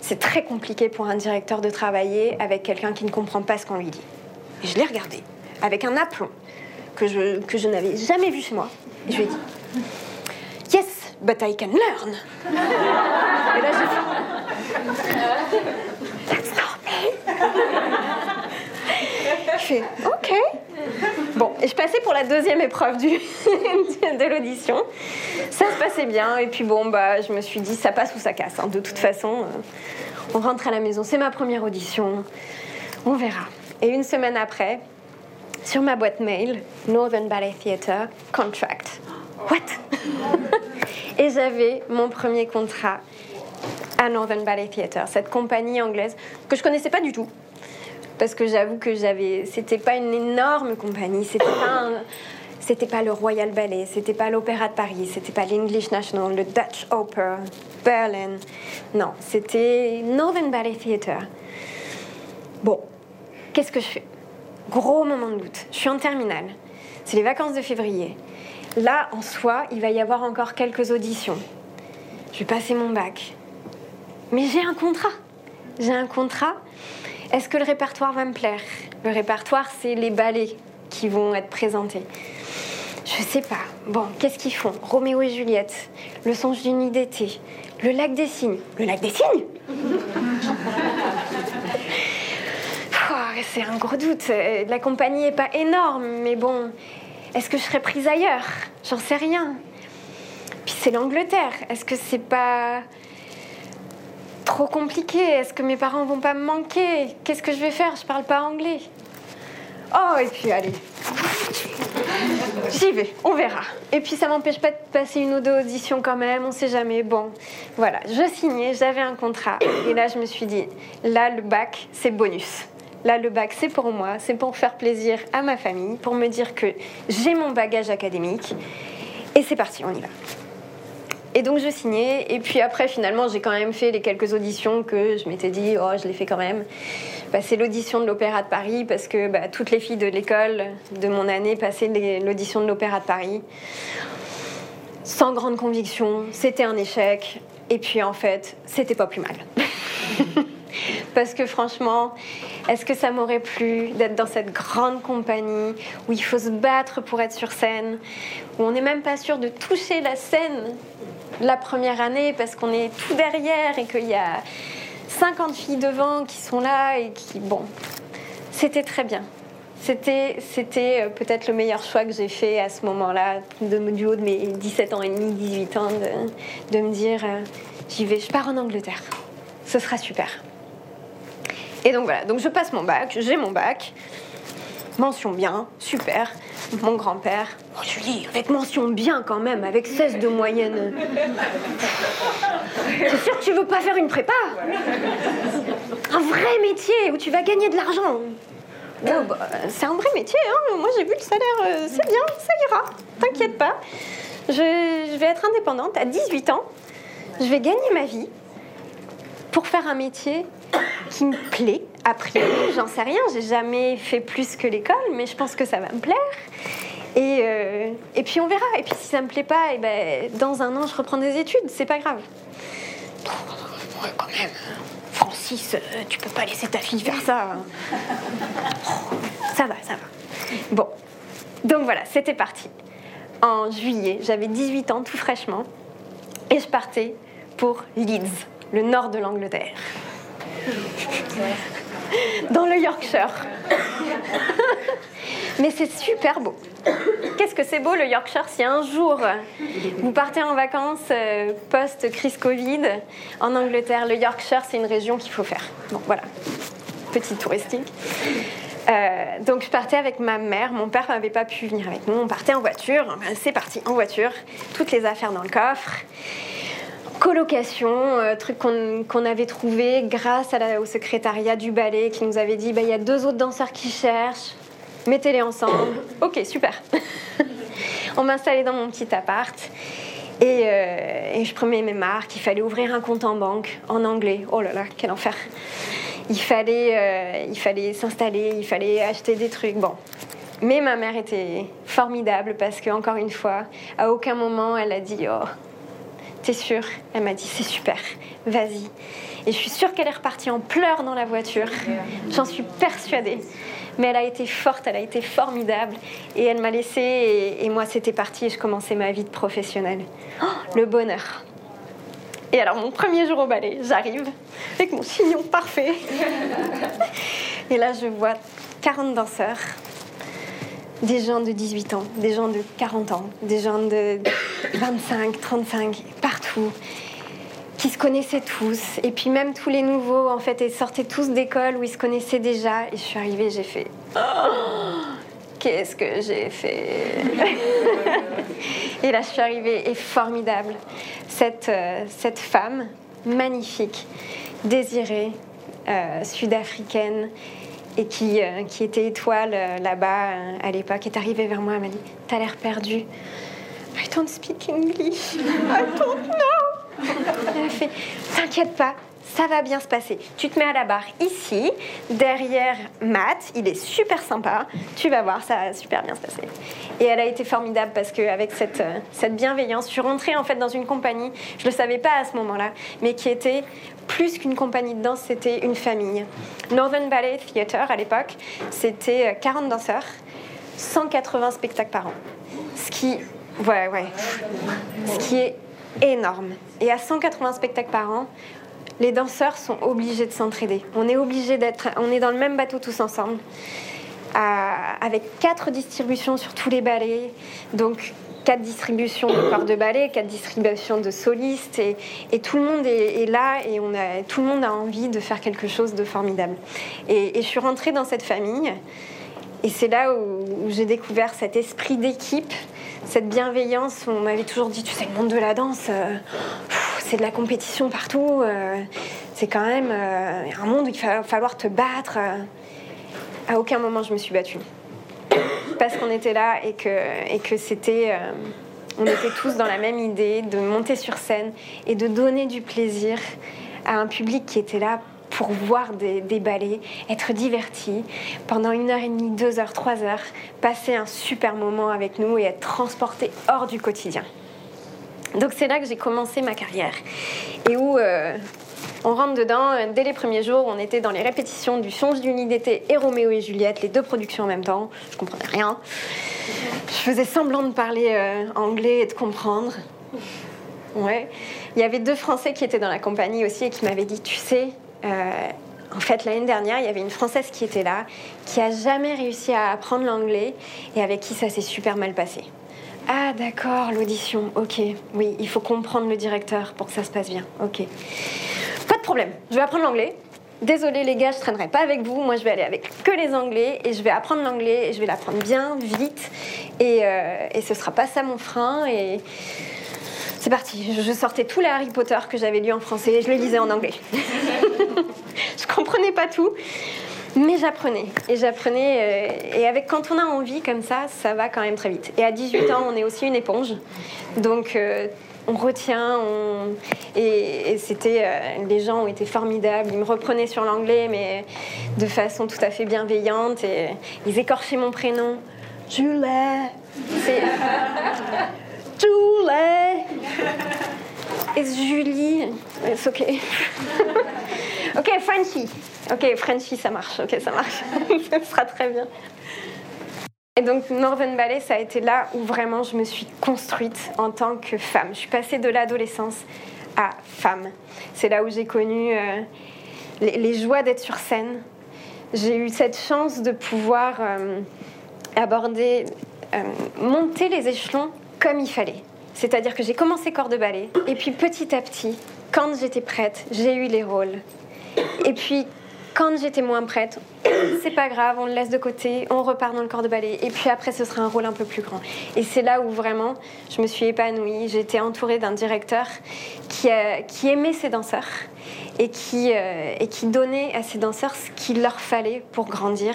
c'est très compliqué pour un directeur de travailler avec quelqu'un qui ne comprend pas ce qu'on lui dit. Et je l'ai regardé avec un aplomb que je, que je n'avais jamais vu chez moi. Je lui ai dit Yes, but I can learn. Et là, j'ai fait That's not me. Je fais Ok. Bon, et je passais pour la deuxième épreuve du, (laughs) de l'audition. Ça se passait bien, et puis bon, bah, je me suis dit, ça passe ou ça casse. Hein. De toute façon, euh, on rentre à la maison, c'est ma première audition, on verra. Et une semaine après, sur ma boîte mail, Northern Ballet Theatre, contract. What? (laughs) Et j'avais mon premier contrat à Northern Ballet Theatre, cette compagnie anglaise que je connaissais pas du tout. Parce que j'avoue que j'avais. C'était pas une énorme compagnie, c'était pas C'était pas le Royal Ballet, c'était pas l'Opéra de Paris, c'était pas l'English National, le Dutch Opera, Berlin. Non, c'était Northern Ballet Theatre. Bon, qu'est-ce que je fais? Gros moment de doute. Je suis en terminale. C'est les vacances de février. Là, en soi, il va y avoir encore quelques auditions. Je vais passer mon bac. Mais j'ai un contrat. J'ai un contrat. Est-ce que le répertoire va me plaire? Le répertoire, c'est les ballets qui vont être présentés. Je sais pas. Bon, qu'est-ce qu'ils font? Roméo et Juliette, Le songe d'une nuit d'été, Le lac des cygnes. Le lac des cygnes (laughs) C'est un gros doute. La compagnie est pas énorme, mais bon, est-ce que je serais prise ailleurs? J'en sais rien. Puis c'est l'Angleterre. Est-ce que c'est pas trop compliqué? Est-ce que mes parents vont pas me manquer? Qu'est-ce que je vais faire? Je parle pas anglais. Oh, et puis allez. J'y vais, on verra. Et puis ça m'empêche pas de passer une ou deux auditions quand même, on sait jamais. Bon, voilà, je signais, j'avais un contrat. Et là, je me suis dit, là, le bac, c'est bonus. Là, le bac, c'est pour moi, c'est pour faire plaisir à ma famille, pour me dire que j'ai mon bagage académique. Et c'est parti, on y va. Et donc je signais, et puis après finalement j'ai quand même fait les quelques auditions que je m'étais dit, oh je l'ai fait quand même. Bah, c'est l'audition de l'Opéra de Paris, parce que bah, toutes les filles de l'école de mon année passaient l'audition de l'Opéra de Paris. Sans grande conviction, c'était un échec, et puis en fait, c'était pas plus mal. (laughs) parce que franchement, est-ce que ça m'aurait plu d'être dans cette grande compagnie où il faut se battre pour être sur scène, où on n'est même pas sûr de toucher la scène la première année parce qu'on est tout derrière et qu'il y a 50 filles devant qui sont là et qui, bon, c'était très bien. C'était, euh, peut-être le meilleur choix que j'ai fait à ce moment-là, de, du haut de mes 17 ans et demi, 18 ans, de, de me dire, euh, j'y vais, je pars en Angleterre. Ce sera super. Et donc voilà, donc je passe mon bac, j'ai mon bac, mention bien, super. Mon grand-père, oh Julie, avec mention bien quand même, avec 16 de moyenne. C'est sûr que tu veux pas faire une prépa? Un vrai métier où tu vas gagner de l'argent. Bah, c'est un vrai métier, hein. moi j'ai vu le salaire, euh, c'est bien, ça ira, t'inquiète pas. Je vais être indépendante à 18 ans, je vais gagner ma vie pour faire un métier qui me plaît. A priori, j'en sais rien, j'ai jamais fait plus que l'école, mais je pense que ça va me plaire. Et, euh, et puis on verra. Et puis si ça me plaît pas, et eh ben, dans un an, je reprends des études, c'est pas grave. Ouais, quand même. Francis, euh, tu peux pas laisser ta fille faire ça. Hein. Ça va, ça va. Bon. Donc voilà, c'était parti. En juillet, j'avais 18 ans, tout fraîchement. Et je partais pour Leeds, le nord de l'Angleterre dans le Yorkshire. Mais c'est super beau. Qu'est-ce que c'est beau le Yorkshire si un jour vous partez en vacances euh, post-crise Covid en Angleterre, le Yorkshire c'est une région qu'il faut faire. Bon voilà, petit touristique. Euh, donc je partais avec ma mère, mon père n'avait pas pu venir avec nous, on partait en voiture, c'est parti en voiture, toutes les affaires dans le coffre colocation, euh, truc qu'on avait trouvé grâce à au secrétariat du ballet qui nous avait dit bah, il y a deux autres danseurs qui cherchent, mettez-les ensemble. (coughs) ok, super. (laughs) On m'installait dans mon petit appart et, euh, et je prenais mes marques. Il fallait ouvrir un compte en banque en anglais. Oh là là, quel enfer. Il fallait, euh, il fallait s'installer, il fallait acheter des trucs. Bon, mais ma mère était formidable parce que encore une fois, à aucun moment elle a dit oh T'es sûre Elle m'a dit C'est super, vas-y. Et je suis sûre qu'elle est repartie en pleurs dans la voiture. J'en suis persuadée. Mais elle a été forte, elle a été formidable. Et elle m'a laissée, et, moi c'était parti, et je commençais ma vie de professionnelle. Oh, le bonheur. Et alors, mon premier jour au ballet, j'arrive avec mon chignon parfait. (laughs) et là, je vois 40 danseurs des gens de 18 ans, des gens de 40 ans, des gens de 25, 35, partout, qui se connaissaient tous. Et puis même tous les nouveaux, en fait, ils sortaient tous d'école où ils se connaissaient déjà. Et je suis arrivée, j'ai fait... (gasps) Qu'est-ce que j'ai fait? (laughs) Et là, je suis arrivée et formidable. Cette, euh, cette femme magnifique, désirée, euh, sud-africaine, et qui, euh, qui était étoile là-bas à l'époque, est arrivée vers moi, elle m'a dit T'as l'air perdu. I don't speak English. (laughs) I don't know. Elle a fait T'inquiète pas, ça va bien se passer. Tu te mets à la barre ici, derrière Matt, il est super sympa, tu vas voir, ça va super bien se passer. Et elle a été formidable parce qu'avec cette, euh, cette bienveillance, je suis rentrée en fait dans une compagnie, je ne le savais pas à ce moment-là, mais qui était plus qu'une compagnie de danse, c'était une famille. Northern Ballet Theatre à l'époque, c'était 40 euh, danseurs, 180 spectacles par an. Ce qui, ouais, ouais, ce qui est énorme. Et à 180 spectacles par an, les danseurs sont obligés de s'entraider. On est obligé d'être, on est dans le même bateau tous ensemble, avec quatre distributions sur tous les ballets, donc quatre distributions de corps de ballet, quatre distributions de solistes, et, tout le monde est, là et on a, tout le monde a envie de faire quelque chose de formidable. Et, je suis rentrée dans cette famille, et c'est là où, j'ai découvert cet esprit d'équipe, cette bienveillance. On m'avait toujours dit, tu sais, le monde de la danse. Euh, c'est de la compétition partout. Euh, c'est quand même euh, un monde où il va falloir te battre. À aucun moment je me suis battue. Parce qu'on était là et que, et que c'était. On était tous dans la même idée de monter sur scène et de donner du plaisir à un public qui était là pour voir des, des ballets, être diverti pendant une heure et demie, deux heures, trois heures, passer un super moment avec nous et être transporté hors du quotidien. Donc c'est là que j'ai commencé ma carrière et où euh, on rentre dedans. Dès les premiers jours, on était dans les répétitions du Songe d'une d'été et Roméo et Juliette, les deux productions en même temps. Je comprenais rien. Je faisais semblant de parler euh, anglais et de comprendre. Ouais. Il y avait deux Français qui étaient dans la compagnie aussi et qui m'avaient dit, tu sais, euh, en fait, l'année dernière, il y avait une Française qui était là, qui a jamais réussi à apprendre l'anglais et avec qui ça s'est super mal passé. Ah d'accord, l'audition, ok. Oui, il faut comprendre le directeur pour que ça se passe bien. Ok. Pas de problème, je vais apprendre l'anglais. Désolée les gars, je traînerai pas avec vous. Moi, je vais aller avec que les anglais et je vais apprendre l'anglais et je vais l'apprendre bien, vite. Et, euh, et ce sera pas ça mon frein. Et c'est parti. Je sortais tous les Harry Potter que j'avais lus en français et je les lisais en anglais. (laughs) je comprenais pas tout. Mais j'apprenais. Et j'apprenais. Euh, et avec, quand on a envie comme ça, ça va quand même très vite. Et à 18 ans, on est aussi une éponge. Donc. Euh, on retient, on... et, c'était, euh, les gens ont été formidables. Ils me reprenaient sur l'anglais, mais de façon tout à fait bienveillante. Et ils écorchaient mon prénom. Julie. C'est Julie. Et Julie. C'est ok. (laughs) ok, Frenchy. Ok, Frenchy, ça marche. Ok, ça marche. (laughs) ça sera très bien. Et donc Northern Ballet, ça a été là où vraiment je me suis construite en tant que femme. Je suis passée de l'adolescence à femme. C'est là où j'ai connu euh, les, joies d'être sur scène. J'ai eu cette chance de pouvoir euh, aborder, euh, monter les échelons comme il fallait. C'est-à-dire que j'ai commencé corps de ballet, et puis petit à petit, quand j'étais prête, j'ai eu les rôles. Et puis quand j'étais moins prête, c'est pas grave, on le laisse de côté, on repart dans le corps de ballet, et puis après ce sera un rôle un peu plus grand. Et c'est là où vraiment je me suis épanouie. J'étais entourée d'un directeur qui, qui, aimait ses danseurs euh, et qui donnait à ses danseurs ce qu'il leur fallait pour grandir,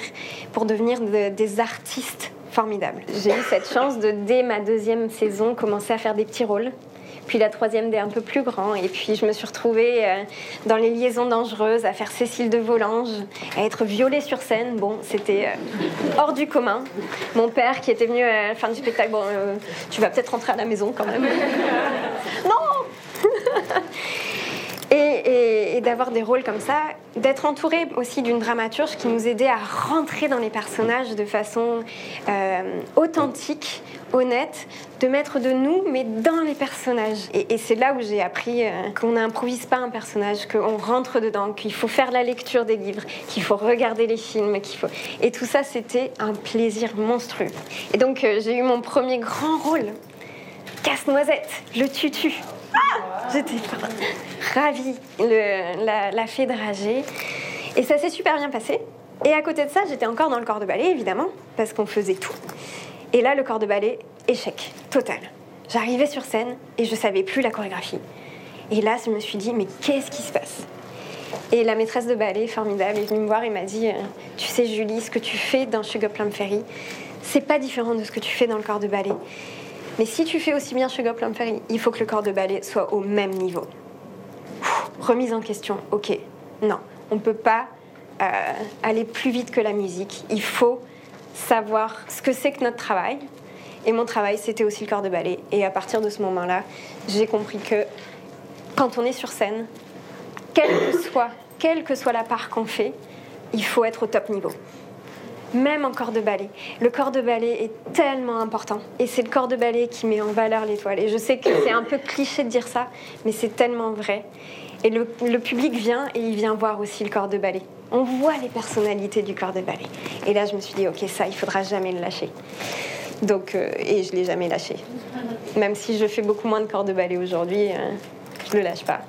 pour devenir des artistes J'ai eu cette chance de, dès ma deuxième saison, commencer à faire des petits rôles puis la troisième des un peu plus grands. Et puis je me suis retrouvée euh, dans les liaisons dangereuses à faire Cécile de Volange, à être violée sur scène. Bon, c'était euh, hors du commun. Mon père qui était venu à la fin du spectacle, bon, euh, tu vas peut-être rentrer à la maison quand même. (laughs) non et, d'avoir des rôles comme ça, d'être entouré aussi d'une dramaturge qui nous aidait à rentrer dans les personnages de façon authentique, honnête, de mettre de nous, mais dans les personnages. Et, c'est là où j'ai appris euh, qu'on n'improvise pas un personnage, qu'on rentre dedans, qu'il faut faire la lecture des livres, qu'il faut regarder les films, qu'il faut... Et tout ça, c'était un plaisir monstrueux. Et donc, euh, j'ai eu mon premier grand rôle. Casse-noisette, le tutu. Ah J'étais ravie, la, la fée dragée. Et ça s'est super bien passé. Et à côté de ça, j'étais encore dans le corps de ballet, évidemment, parce qu'on faisait tout. Et là, le corps de ballet, échec, total. J'arrivais sur scène et je savais plus la chorégraphie. Et là, je me suis dit, mais qu'est-ce qui se passe? Et la maîtresse de ballet, formidable, est venue me voir et m'a dit, euh, tu sais Julie, ce que tu fais dans Sugar Plum Fairy, c'est pas différent de ce que tu fais dans le corps de ballet. Mais si tu fais aussi bien Sugar Plum Fairy, il faut que le corps de ballet soit au même niveau. remise en question, ok, non, on ne peut pas euh, aller plus vite que la musique. Il faut savoir ce que c'est que notre travail. Et mon travail, c'était aussi le corps de ballet. Et à partir de ce moment-là, j'ai compris que quand on est sur scène, quelle que soit, quelle que soit la part qu'on fait, il faut être au top niveau. Même en corps de ballet. Le corps de ballet est tellement important. Et c'est le corps de ballet qui met en valeur l'étoile. Et je sais que c'est un peu cliché de dire ça, mais c'est tellement vrai. Et le, public vient et il vient voir aussi le corps de ballet. On voit les personnalités du corps de ballet. Et là, je me suis dit, ok, ça, il faudra jamais le lâcher. Donc, euh, et je l'ai jamais lâché. Même si je fais beaucoup moins de corps de ballet aujourd'hui, euh, je le lâche pas.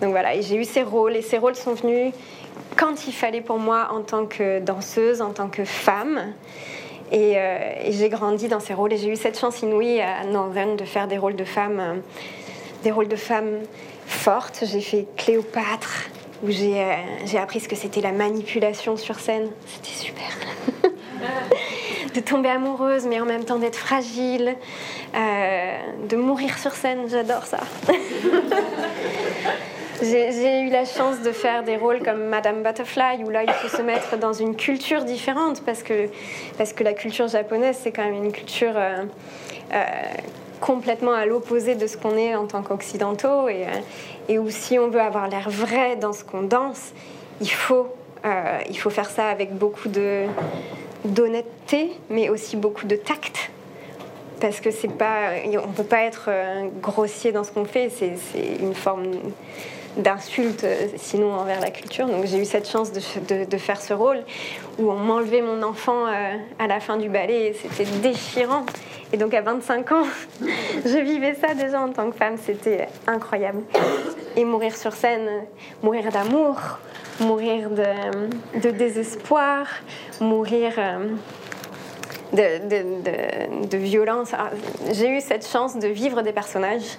Donc voilà, et j'ai eu ces rôles, et ces rôles sont venus quand il fallait pour moi en tant que danseuse, en tant que femme. Et, euh, j'ai grandi dans ces rôles, et j'ai eu cette chance inouïe à Northern de faire des rôles de femmes, des rôles de femmes fortes. J'ai fait Cléopâtre, où j'ai appris ce que c'était la manipulation sur scène. C'était super. (laughs) de tomber amoureuse, mais en même temps d'être fragile, euh, de mourir sur scène, j'adore ça. (laughs) J'ai eu la chance de faire des rôles comme Madame Butterfly, où là, il faut se mettre dans une culture différente, parce que, parce que la culture japonaise, c'est quand même une culture euh, euh, complètement à l'opposé de ce qu'on est en tant qu'occidentaux, et, et où si on veut avoir l'air vrai dans ce qu'on danse, il faut, il faut faire ça avec beaucoup d'honnêteté, mais aussi beaucoup de tact. Parce que c'est pas, on peut pas être euh, grossier dans ce qu'on fait, c'est une forme d'insulte euh, sinon envers la culture. Donc j'ai eu cette chance de, faire ce rôle où on m'enlevait mon enfant euh, à la fin du ballet et c'était déchirant. Et donc à 25 ans, (laughs) je vivais ça déjà en tant que femme, c'était incroyable. Et mourir sur scène, mourir d'amour, mourir de, de, désespoir, mourir euh, de, de, de violence. Ah, j'ai eu cette chance de vivre des personnages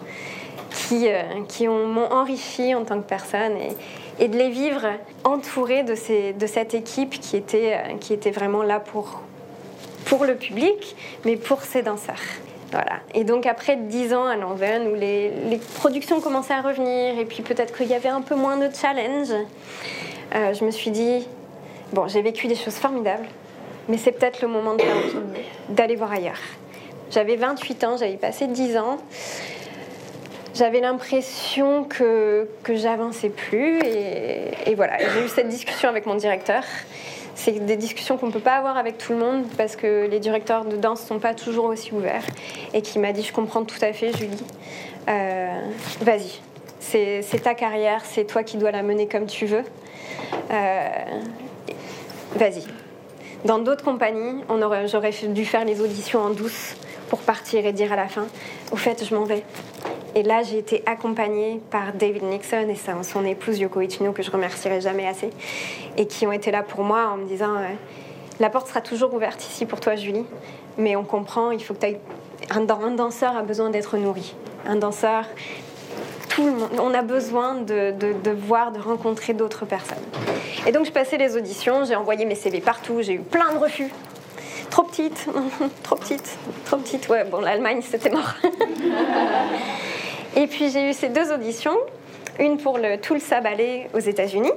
qui, euh, qui m'ont enrichi en tant que personne et, et, de les vivre entourés de, ces, de cette équipe qui était, euh, qui était vraiment là pour, pour le public, mais pour ces danseurs. Voilà. Et donc après 10 ans à Lanven, où les, les, productions commençaient à revenir, et puis peut-être qu'il y avait un peu moins de challenge, euh, je me suis dit, bon, j'ai vécu des choses formidables, mais c'est peut-être le moment d'aller voir ailleurs. J'avais 28 ans, j'avais passé 10 ans. J'avais l'impression que, que j'avançais plus et, voilà, j'ai eu cette discussion avec mon directeur. C'est des discussions qu'on ne peut pas avoir avec tout le monde parce que les directeurs de danse ne sont pas toujours aussi ouverts et qui m'a dit je comprends tout à fait Julie, euh, vas-y, c'est ta carrière, c'est toi qui dois la mener comme tu veux. Euh, vas-y. Dans d'autres compagnies, j'aurais dû faire les auditions en douce pour partir et dire à la fin, au fait, je m'en vais. Et là, j'ai été accompagnée par David Nixon et son épouse Yoko Ichino, que je remercierai jamais assez, et qui ont été là pour moi en me disant euh, La porte sera toujours ouverte ici pour toi, Julie, mais on comprend, il faut que tu Un, un danseur a besoin d'être nourri. Un danseur, tout le monde, on a besoin de, de, de voir, de rencontrer d'autres personnes. Et donc, je passais les auditions, j'ai envoyé mes CV partout, j'ai eu plein de refus. Trop petite, (laughs) trop petite, trop petite. Ouais, bon, l'Allemagne, c'était mort. (laughs) Et puis j'ai eu ces deux auditions, une pour le Tulsa Ballet aux États-Unis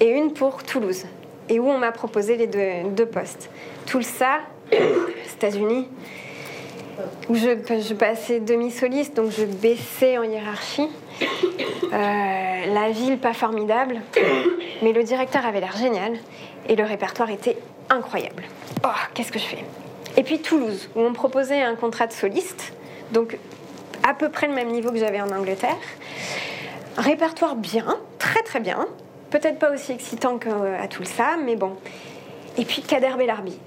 et une pour Toulouse, et où on m'a proposé les deux, deux postes. Tulsa, (coughs) États-Unis, où je, passais demi-soliste, donc je baissais en hiérarchie. Euh, la ville pas formidable, mais le directeur avait l'air génial et le répertoire était incroyable. Oh, qu'est-ce que je fais? Et puis Toulouse, où on proposait un contrat de soliste, donc à peu près le même niveau que j'avais en Angleterre. Répertoire bien, très très bien. Peut-être pas aussi excitant qu'à Tulsa, mais bon. Et puis Kader Bellarbi,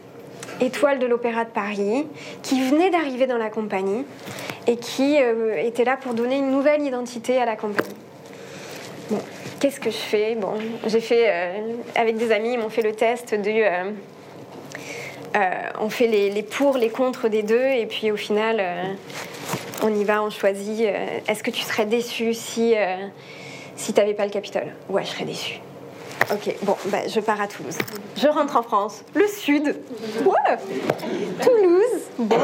étoile de l'Opéra de Paris, qui venait d'arriver dans la compagnie et qui euh, était là pour donner une nouvelle identité à la compagnie. Qu'est-ce que je fais? Bon, j'ai fait avec des amis, ils m'ont fait le test de on fait les, pour, les contre des deux, et puis au final, on y va, on choisit. Est-ce que tu serais déçu si, si tu n'avais pas le Capitole? Ouais, je serais déçu. Ok, bon, bah, je pars à Toulouse. Je rentre en France. Le sud. Ouais. Toulouse. Bon.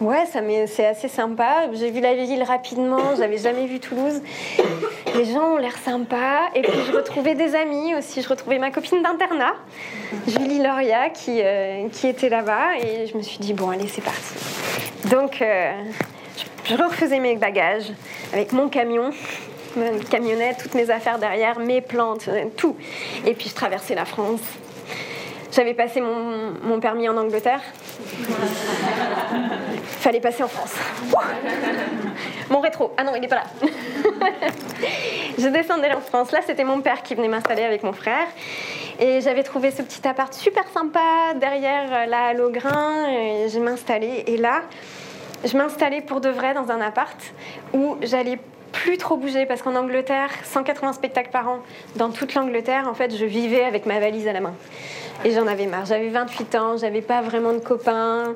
Ouais, c'est assez sympa. J'ai vu la ville rapidement. J'avais jamais vu Toulouse. Les gens ont l'air sympas. Et puis je retrouvais des amis aussi. Je retrouvais ma copine d'internat, Julie Loria, qui, euh, était là-bas. Et je me suis dit bon, allez, c'est parti. Donc, euh, je refaisais mes bagages avec mon camion camionnette, toutes mes affaires derrière, mes plantes, euh, tout. Et puis je traversais la France. J'avais passé mon, permis en Angleterre. (laughs) Fallait passer en France. Mon rétro. Ah non, il n'est pas là. (laughs) je descendais en France. Là, c'était mon père qui venait m'installer avec mon frère. Et j'avais trouvé ce petit appart super sympa derrière, euh, là, à Logrin. Et je m'installais. Et là, je m'installais pour de vrai dans un appart où j'allais plus trop bouger parce qu'en Angleterre, 180 spectacles par an dans toute l'Angleterre, en fait, je vivais avec ma valise à la main. Et j'en avais marre. J'avais 28 ans, j'avais pas vraiment de copains,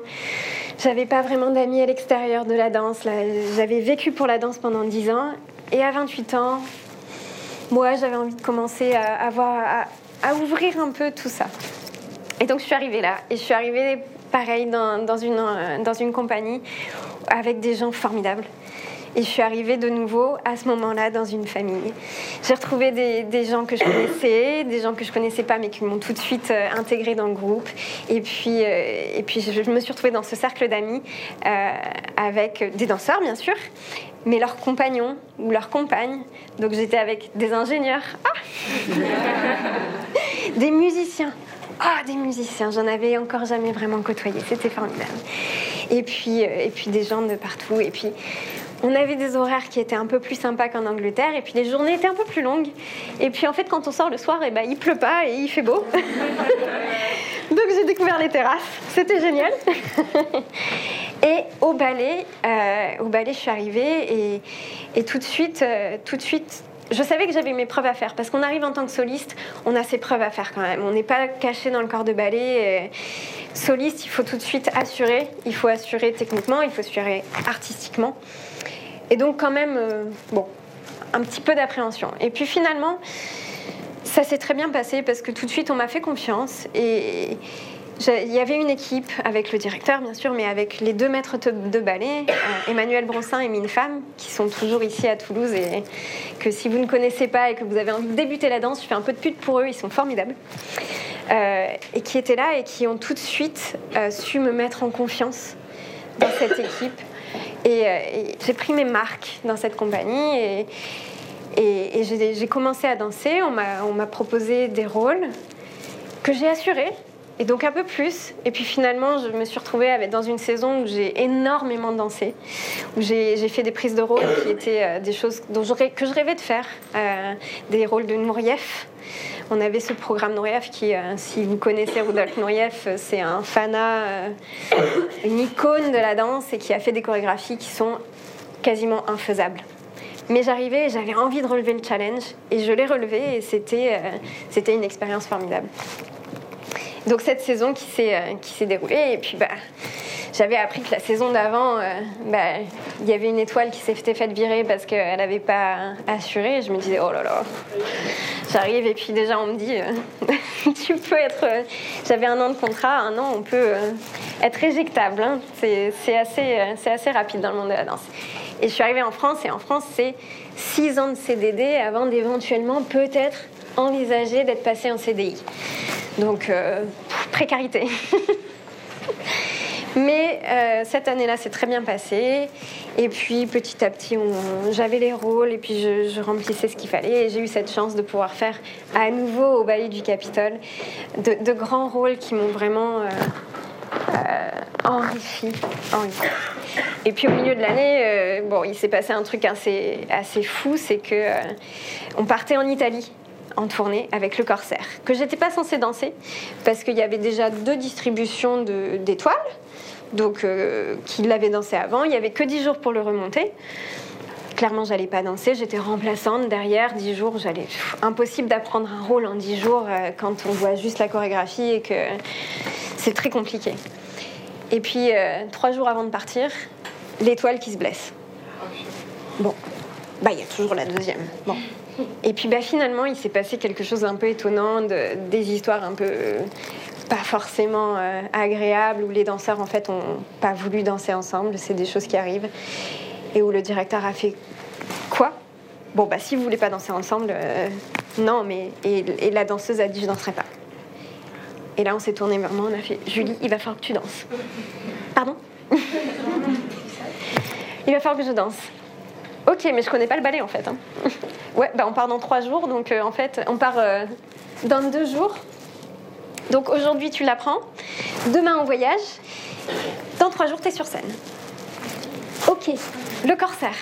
j'avais pas vraiment d'amis à l'extérieur de la danse. J'avais vécu pour la danse pendant 10 ans. Et à 28 ans, moi, j'avais envie de commencer à, avoir, à, ouvrir un peu tout ça. Et donc, je suis arrivée là. Et je suis arrivée, pareil, dans, dans une compagnie avec des gens formidables. Et je suis arrivée de nouveau à ce moment-là dans une famille. J'ai retrouvé des, gens que je connaissais, des gens que je connaissais pas, mais qui m'ont tout de suite euh, intégrée dans le groupe. Et puis, euh, et puis je, me suis retrouvée dans ce cercle d'amis euh, avec des danseurs, bien sûr, mais leurs compagnons ou leurs compagnes. Donc j'étais avec des ingénieurs, ah (laughs) des musiciens. Ah, des musiciens, j'en avais encore jamais vraiment côtoyé, c'était formidable. Et puis, et puis des gens de partout. Et puis, on avait des horaires qui étaient un peu plus sympas qu'en Angleterre, et puis les journées étaient un peu plus longues. Et puis en fait, quand on sort le soir, et eh ben, il pleut pas et il fait beau. (laughs) Donc j'ai découvert les terrasses, c'était génial. (laughs) et au ballet, euh, au ballet, je suis arrivée et, tout de suite, euh, tout de suite, je savais que j'avais mes preuves à faire parce qu'on arrive en tant que soliste, on a ses preuves à faire quand même. On n'est pas caché dans le corps de ballet. Soliste, il faut tout de suite assurer. Il faut assurer techniquement, il faut assurer artistiquement. Et donc quand même, euh, bon, un petit peu d'appréhension. Et puis finalement, ça s'est très bien passé parce que tout de suite, on m'a fait confiance. Et il y avait une équipe avec le directeur, bien sûr, mais avec les deux maîtres de ballet, euh, Emmanuel Bronsin et Mine Femme, qui sont toujours ici à Toulouse et que si vous ne connaissez pas et que vous avez envie de débuter la danse, je fais un peu de pute pour eux, ils sont formidables. Euh, et qui étaient là et qui ont tout de suite su me mettre en confiance dans cette équipe. Euh, et, j'ai pris mes marques dans cette compagnie et, j'ai commencé à danser. On m'a proposé des rôles que j'ai assurés. Et donc un peu plus. Et puis finalement, je me suis retrouvée dans une saison où j'ai énormément dansé, où j'ai fait des prises de rôle qui étaient euh, des choses dont que je rêvais de faire, euh, des rôles de Nourieff, on avait ce programme Nourieff qui, euh, si vous connaissez Rudolf Nourieff, euh, c'est un fanat, euh, une icône de la danse et qui a fait des chorégraphies qui sont quasiment infaisables. Mais j'arrivais j'avais envie de relever le challenge et je l'ai relevé et c'était c'était une expérience formidable. Donc cette saison qui s'est déroulée et puis bah j'avais appris que la saison d'avant, bah, il y avait une étoile qui s'était faite virer parce qu'elle n'avait pas assuré. Je me disais, oh là là, J'arrive et puis déjà on me dit, euh, (laughs) tu peux être. Euh, j'avais un an de contrat, un an on peut euh, être éjectable. Hein. C'est assez, assez rapide dans le monde de la danse. Et je suis arrivée en France et en France c'est six ans de CDD avant d'éventuellement peut-être envisager d'être passé en CDI. Donc précarité. (laughs) Mais euh, cette année-là, c'est très bien passé. Et puis petit à petit, j'avais les rôles et puis je, remplissais ce qu'il fallait. Et j'ai eu cette chance de pouvoir faire à nouveau au Ballet du Capitole de, grands rôles qui m'ont vraiment euh, euh, enrichi, Et puis au milieu de l'année, bon, il s'est passé un truc assez, assez fou, c'est que on partait en Italie en tournée avec le Corsaire, que j'étais pas censée danser parce qu'il y avait déjà deux distributions d'étoiles donc euh, qu'il l'avait dansé avant. Il n'y avait que 10 jours pour le remonter. clairement, j'allais pas danser. J'étais remplaçante derrière, 10 jours. J'allais impossible d'apprendre un rôle en 10 jours euh, quand on voit juste la chorégraphie et que c'est très compliqué. Et puis, euh, trois jours avant de partir, l'étoile qui se blesse. Bon, bah il y a toujours la deuxième. Bon. Et puis bah, finalement, il s'est passé quelque chose d'un peu étonnant, de, des histoires un peu pas forcément euh, agréables, où les danseurs en fait ont pas voulu danser ensemble, c'est des choses qui arrivent, et où le directeur a fait quoi? Bon bah si vous voulez pas danser ensemble, euh, non, mais et, et, la danseuse a dit je danserai pas. Et là on s'est tourné vers moi, on a fait Julie, il va falloir que tu danses. Pardon? (laughs) Il va falloir que je danse. Ok, mais je connais pas le ballet en fait. Hein. (laughs) Ouais, bah on part dans trois jours, donc euh, en fait on part euh, dans deux jours. Donc aujourd'hui tu l'apprends, demain on voyage, dans trois jours tu es sur scène. Ok, le corsaire,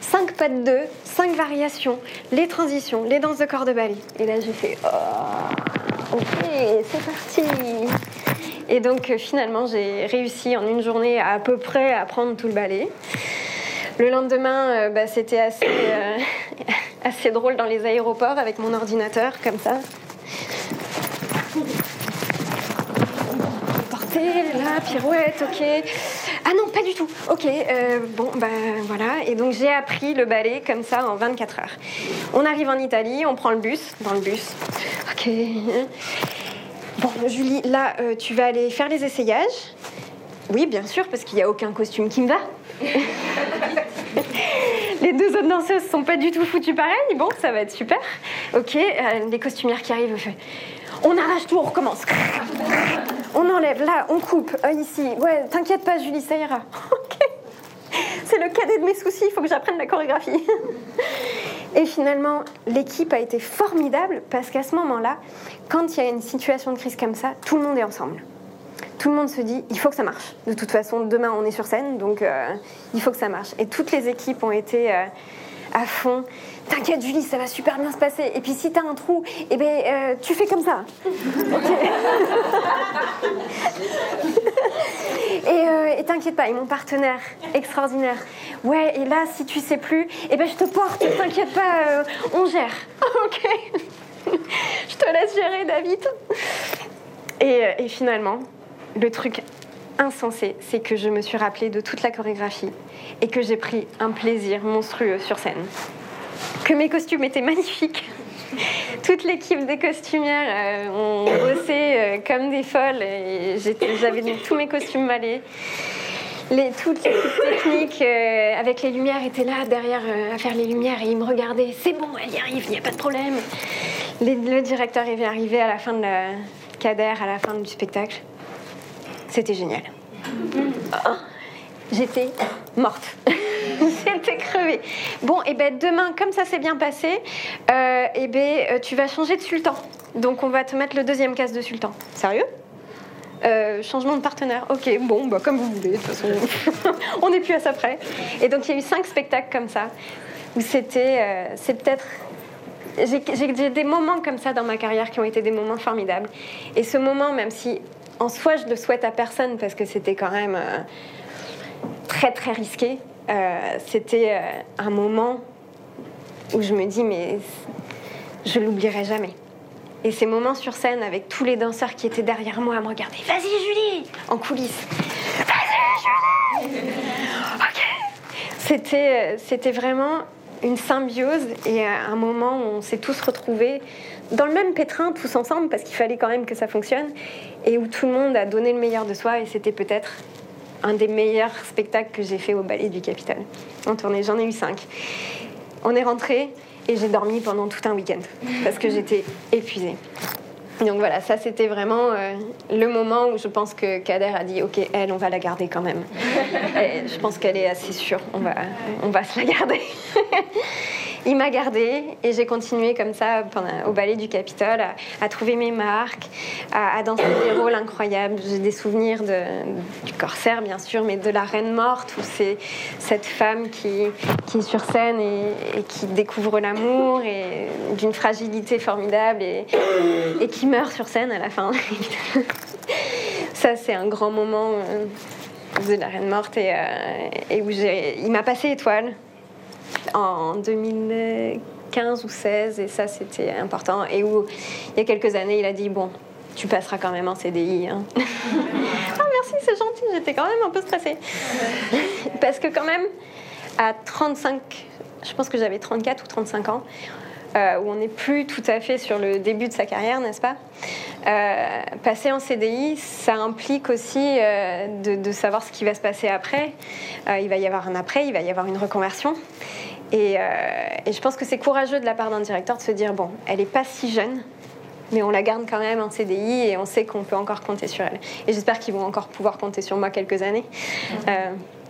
cinq pas de deux, cinq variations, les transitions, les danses de corps de ballet. Et là j'ai fait oh, ok, c'est parti. Et donc euh, finalement j'ai réussi en une journée à, à peu près à apprendre tout le ballet. Le lendemain, euh, bah, c'était assez, euh, (laughs) assez drôle dans les aéroports avec mon ordinateur, comme ça. Là, pirouette, ok. Ah non, pas du tout. Ok, euh, bon, bah voilà. Et donc j'ai appris le ballet comme ça en 24 heures. On arrive en Italie, on prend le bus, dans le bus. Ok. Bon, Julie, là, tu vas aller faire les essayages. Oui, bien sûr, parce qu'il n'y a aucun costume qui me va. (laughs) les deux autres danseuses sont pas du tout foutues pareil. Bon, ça va être super. Ok, euh, les costumières qui arrivent. On arrache tout, on recommence. On enlève, là, on coupe, euh, ici. Ouais, t'inquiète pas, Julie, ça ira. (laughs) Ok. C'est le cadet de mes soucis, il faut que j'apprenne la chorégraphie. Et finalement, l'équipe a été formidable parce qu'à ce moment-là, quand il y a une situation de crise comme ça, tout le monde est ensemble tout le monde se dit il faut que ça marche. De toute façon, demain on est sur scène, donc euh, il faut que ça marche. Et toutes les équipes ont été euh, à fond. T'inquiète Julie, ça va super bien se passer. Et puis si t'as un trou, eh ben, euh, tu fais comme ça. (laughs) et, t'inquiète pas, et mon partenaire extraordinaire. Ouais, et là si tu sais plus, eh ben je te porte, t'inquiète pas, on gère. (laughs) ok. je te laisse gérer David. Et finalement, le truc insensé, c'est que je me suis rappelée de toute la chorégraphie et que j'ai pris un plaisir monstrueux sur scène. Que mes costumes étaient magnifiques. (laughs) Toute l'équipe des costumières euh, ont (coughs) bossé euh, comme des folles et j'avais tous mes costumes malés. Les, toute l'équipe technique euh, avec les lumières était là derrière à faire les lumières et ils me regardaient. C'est bon, elle y arrive, il n'y a pas de problème. le directeur est arrivé à la fin de la cadère, à la fin du spectacle. C'était génial. Oh, j'étais morte. (laughs) J'étais crevée. Bon, et eh ben demain, comme ça s'est bien passé, euh, et eh ben euh, tu vas changer de sultan. Donc on va te mettre le deuxième casse de sultan. Sérieux? Euh, changement de partenaire. Ok, bon, bah, comme vous voulez. De toute façon, (laughs) on n'est plus à ça près. Et donc il y a eu cinq spectacles comme ça où c'était, euh, c'est peut-être j'ai des moments comme ça dans ma carrière qui ont été des moments formidables. Et ce moment, même si en soi, je le souhaite à personne parce que c'était quand même euh, très très risqué. Euh, c'était euh, un moment où je me dis mais je l'oublierai jamais. Et ces moments sur scène avec tous les danseurs qui étaient derrière moi à me regarder, vas-y Julie, en coulisses, vas-y Julie. Ok. C'était c'était vraiment une symbiose et un moment où on s'est tous retrouvés dans le même pétrin tous ensemble parce qu'il fallait quand même que ça fonctionne et où tout le monde a donné le meilleur de soi et c'était peut-être un des meilleurs spectacles que j'ai fait au Ballet du Capitole en tournée. J'en ai eu cinq. On est rentré et j'ai dormi pendant tout un week-end parce que j'étais épuisée. Donc voilà, ça c'était vraiment euh, le moment où je pense que Kader a dit Ok, elle, on va la garder quand même. (laughs) Et je pense qu'elle est assez sûre, on va, on va se la garder. (laughs) il m'a gardée et j'ai continué comme ça au ballet du Capitole à, trouver mes marques, à, danser des rôles incroyables. J'ai des souvenirs du corsaire, bien sûr, mais de la reine morte, où c'est cette femme qui, est sur scène et, qui découvre l'amour et d'une fragilité formidable et, et, qui meurt sur scène à la fin. (laughs) ça, c'est un grand moment euh, de la reine morte et, euh, et où il m'a passé étoile en 2015 ou 16 et ça c'était important. Et où il y a quelques années il a dit bon tu passeras quand même en CDI. Hein. (laughs) ah merci c'est gentil, j'étais quand même un peu stressée. Parce que quand même à 35, je pense que j'avais 34 ou 35 ans, euh, où on n'est plus tout à fait sur le début de sa carrière, n'est-ce pas euh, Passer en CDI, ça implique aussi euh, de, savoir ce qui va se passer après. il va y avoir un après, il va y avoir une reconversion. Et, et je pense que c'est courageux de la part d'un directeur de se dire, bon, elle n'est pas si jeune, mais on la garde quand même en CDI et on sait qu'on peut encore compter sur elle. Et j'espère qu'ils vont encore pouvoir compter sur moi quelques années.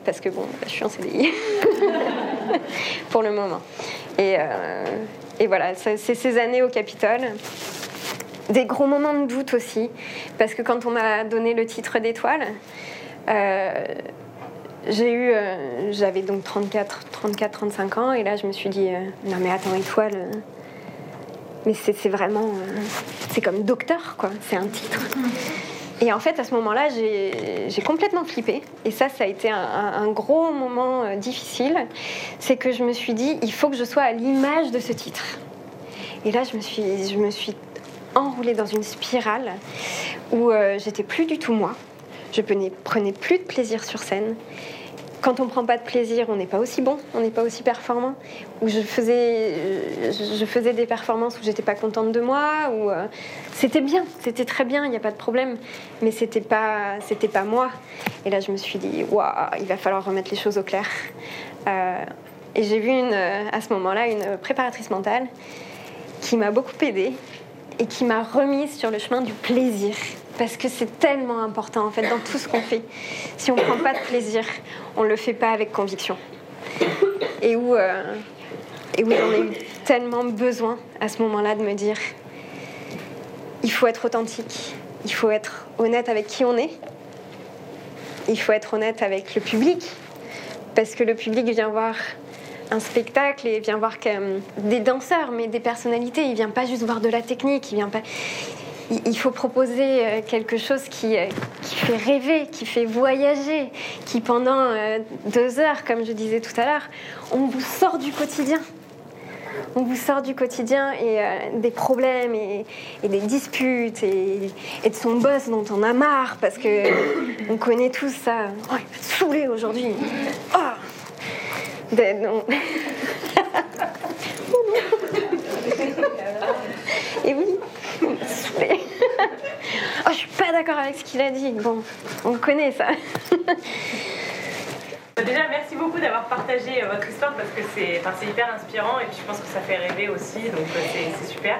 Parce que bon, je suis en CDI (laughs) pour le moment. Et, et voilà, c'est ces années au Capitole. Des gros moments de doute aussi, parce que quand on m'a donné le titre d'étoile, euh, j'ai eu, euh, j'avais donc 34, 34, 35 ans, et là je me suis dit, euh, non mais attends, étoile, mais c'est vraiment, c'est comme docteur quoi, c'est un titre. Et en fait, à ce moment-là, j'ai complètement flippé. Et ça, ça a été un, gros moment euh, difficile. C'est que je me suis dit, il faut que je sois à l'image de ce titre. Et là, je me suis, je enroulée dans une spirale où euh, j'étais plus du tout moi. Je prenais, prenais plus de plaisir sur scène quand on ne prend pas de plaisir, on n'est pas aussi bon, on n'est pas aussi performant. Ou je faisais, je faisais des performances où j'étais pas contente de moi, ou euh, c'était bien, c'était très bien, il n'y a pas de problème, mais c'était pas, c'était pas moi. Et là, je me suis dit, waouh, il va falloir remettre les choses au clair. Euh, et j'ai vu une, à ce moment-là une préparatrice mentale qui m'a beaucoup aidée et qui m'a remise sur le chemin du plaisir parce que c'est tellement important en fait dans tout ce qu'on fait. Si on ne prend pas de plaisir, on ne le fait pas avec conviction. Et où, euh, et où j'en ai eu tellement besoin à ce moment-là de me dire, il faut être authentique, il faut être honnête avec qui on est, il faut être honnête avec le public, parce que le public vient voir un spectacle et vient voir des danseurs, mais des personnalités. Il vient pas juste voir de la technique, il vient pas il faut proposer euh, quelque chose qui, euh, qui, fait rêver, qui fait voyager, qui pendant euh, deux heures, comme je disais tout à l'heure, on vous sort du quotidien. On vous sort du quotidien et des problèmes et, des disputes et, de son boss dont on a marre parce que on connaît tous ça. Oh, il va saouler aujourd'hui. Oh. non. (laughs) et oui, (laughs) (laughs) oh, je suis pas d'accord avec ce qu'il a dit. Bon, on connaît ça. (laughs) Déjà, merci beaucoup d'avoir partagé euh, votre histoire parce que c'est hyper inspirant et puis je pense que ça fait rêver aussi, donc euh, c'est super.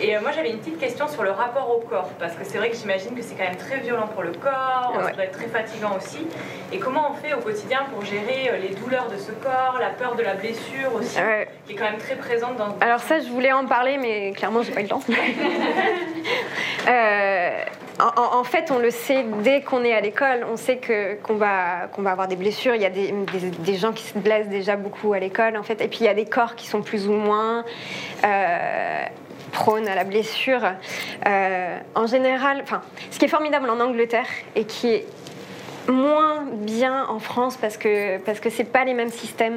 Et euh, moi, j'avais une petite question sur le rapport au corps parce que c'est vrai que j'imagine que c'est quand même très violent pour le corps, ça doit être très fatigant aussi. Et comment on fait au quotidien pour gérer les douleurs de ce corps, la peur de la blessure aussi, qui est quand même très présente dans. Alors, ça, je voulais en parler, mais clairement, j'ai pas eu le temps. (laughs) en, fait, on le sait dès qu'on est à l'école. On sait que, qu'on, va, qu'on va avoir des blessures. Il y a des, des, gens qui se blessent déjà beaucoup à l'école, en fait. Et puis, il y a des corps qui sont plus ou moins euh, prônes à la blessure. Euh, en général, enfin, ce qui est formidable en Angleterre et qui est moins bien en France parce que parce que c'est pas les mêmes systèmes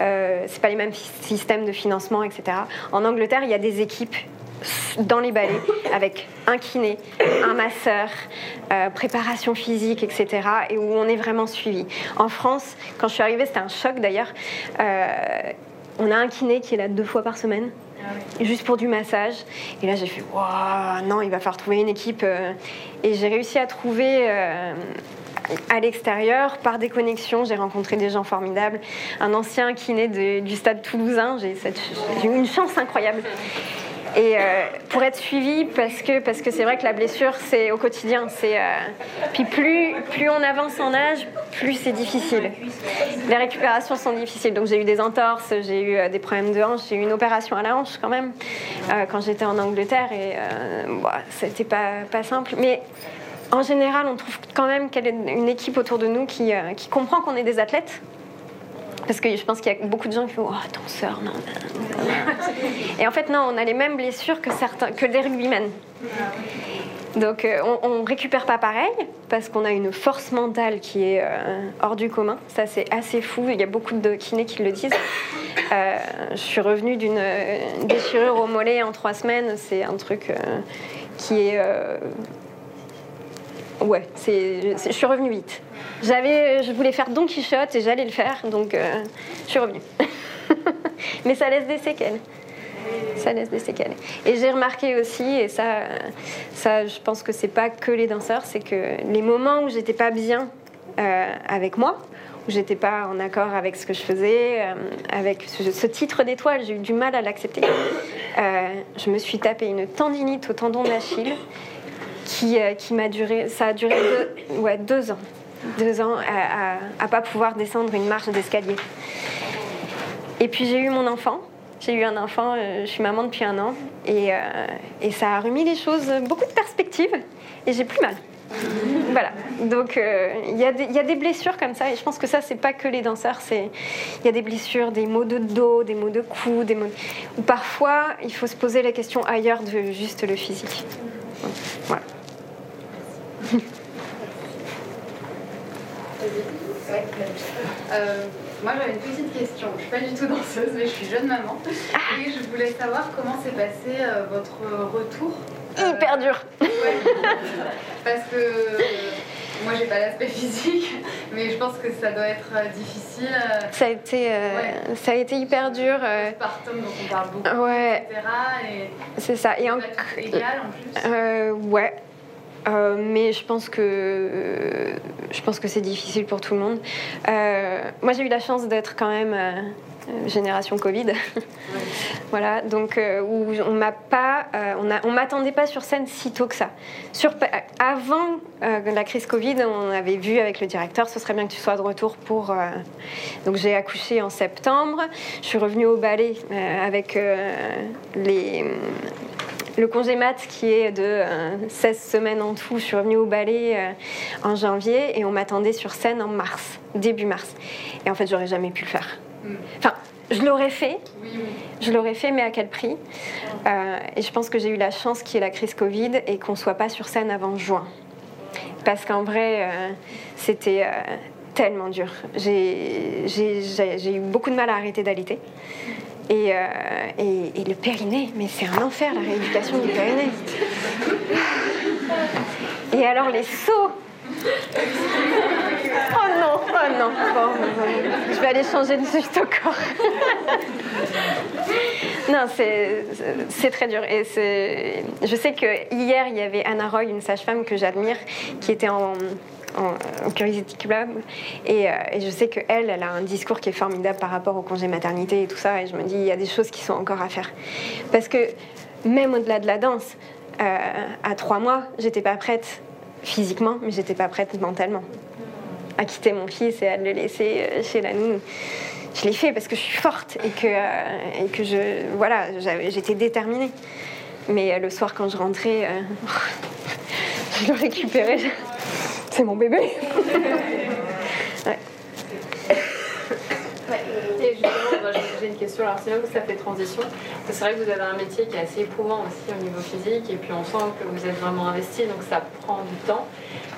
euh, c'est pas les mêmes systèmes de financement etc en Angleterre il y a des équipes dans les ballets avec un kiné, un masseur, euh, préparation physique, etc. Et où on est vraiment suivi. En France, quand je suis arrivée, c'était un choc d'ailleurs. Euh, on a un kiné qui est là deux fois par semaine. Juste pour du massage. Et là, j'ai fait, waouh, non, il va falloir trouver une équipe. Euh. Et j'ai réussi à trouver à l'extérieur, par des connexions, j'ai rencontré des gens formidables. Un ancien kiné du stade toulousain, j'ai eu une chance incroyable. Et euh, pour être suivi, parce que parce que c'est vrai que la blessure, c'est au quotidien. Euh, puis plus plus on avance en âge, plus c'est difficile. Les récupérations sont difficiles. Donc j'ai eu des entorses, j'ai eu euh, des problèmes de hanche, j'ai eu une opération à la hanche quand même quand j'étais en Angleterre et bah, c'était pas pas simple. Mais en général, on trouve quand même qu'elle est une équipe autour de nous qui, qui comprend qu'on est des athlètes parce que je pense qu'il y a beaucoup de gens qui font Oh, danseur, non. Et en fait, non, on a les mêmes blessures que, certains, que les rugbymen. Donc euh, on, ne récupère pas pareil parce qu'on a une force mentale qui est euh, hors du commun. Ça c'est assez fou. Il y a beaucoup de kinés qui le disent. Euh, je suis revenue d'une déchirure au mollet en trois semaines. C'est un truc qui est ouais. C'est je suis revenue vite. Je voulais faire Don Quichotte et j'allais le faire, donc je suis revenue. (laughs) Mais ça laisse des séquelles ça laisse des séquelles. Et j'ai remarqué aussi, et ça, ça je pense que c'est pas que les danseurs, c'est que les moments où j'étais pas bien euh, avec moi, où j'étais pas en accord avec ce que je faisais, euh, avec ce, titre d'étoile, j'ai eu du mal à l'accepter. Euh, je me suis tapé une tendinite au tendon d'Achille qui, qui m'a duré, ça a duré deux, ouais, deux ans, deux ans à, à pas pouvoir descendre une marche d'escalier. Et puis j'ai eu mon enfant j'ai eu un enfant, euh, je suis maman depuis un an, et, euh, et, ça a remis les choses, beaucoup de perspectives, et j'ai plus mal. Voilà, donc euh, il y, y, a des blessures comme ça, et je pense que ça, c'est pas que les danseurs, il y a des blessures, des maux de dos, des maux de cou, des maux... où parfois il faut se poser la question ailleurs de juste le physique. Voilà. Moi, j'avais une petite question. Je ne suis pas du tout danseuse, mais je suis jeune maman. Et je voulais savoir comment s'est passé euh, votre retour. Hyper dur. Parce que euh, moi, j'ai pas l'aspect physique, mais je pense que ça doit être euh, difficile. Ça a été, ça a été hyper dur. Partum, dont on parle beaucoup, ouais. etc. C'est ça. Et en... égal en plus. ouais. Euh, mais je pense que je pense que c'est difficile pour tout le monde. Euh, moi, j'ai eu la chance d'être quand même euh, génération Covid, (laughs) voilà. Donc on m'a pas, on a, on m'attendait pas sur scène si tôt que ça. Avant la crise Covid, on avait vu avec le directeur, ce serait bien que tu sois de retour pour. donc j'ai accouché en septembre. Je suis revenue au ballet avec les le congé mat qui est de 16 euh, semaines en tout, je suis revenue au ballet euh, en janvier et on m'attendait sur scène en mars, début mars. Et en fait, j'aurais jamais pu le faire. Hmm. Enfin, je l'aurais fait, je l'aurais fait, mais à quel prix? Euh, Et je pense que j'ai eu la chance qu'il y ait la crise Covid et qu'on soit pas sur scène avant juin. Parce qu'en vrai, c'était tellement dur. J'ai eu beaucoup de mal à arrêter d'allaiter. Euh, et, le périnée, mais c'est un enfer la rééducation du périnée. Et alors les sauts Oh non, oh non, je vais aller changer de suite au corps. non, c'est très dur. Et je sais que hier, il y avait Anna Roy, une sage-femme que j'admire, qui était en, en, Curiosity Club. Et, euh, et je sais qu'elle, elle a un discours qui est formidable par rapport au congé maternité et tout ça. Et je me dis, il y a des choses qui sont encore à faire. Parce que même au-delà de la danse, euh, à trois mois, j'étais pas prête physiquement, mais j'étais pas prête mentalement à quitter mon fils et à le laisser euh, chez la nounou. Je l'ai fait parce que je suis forte et que, et que je, voilà, j'étais déterminée. Mais le soir, quand je rentrais, (laughs) je le récupérais c'est mon bébé. ouais. Et justement, j'ai une question. Alors, c'est là où ça fait transition. C'est vrai que vous avez un métier qui est assez éprouvant aussi au niveau physique, et puis on sent que vous êtes vraiment investi, donc ça prend du temps.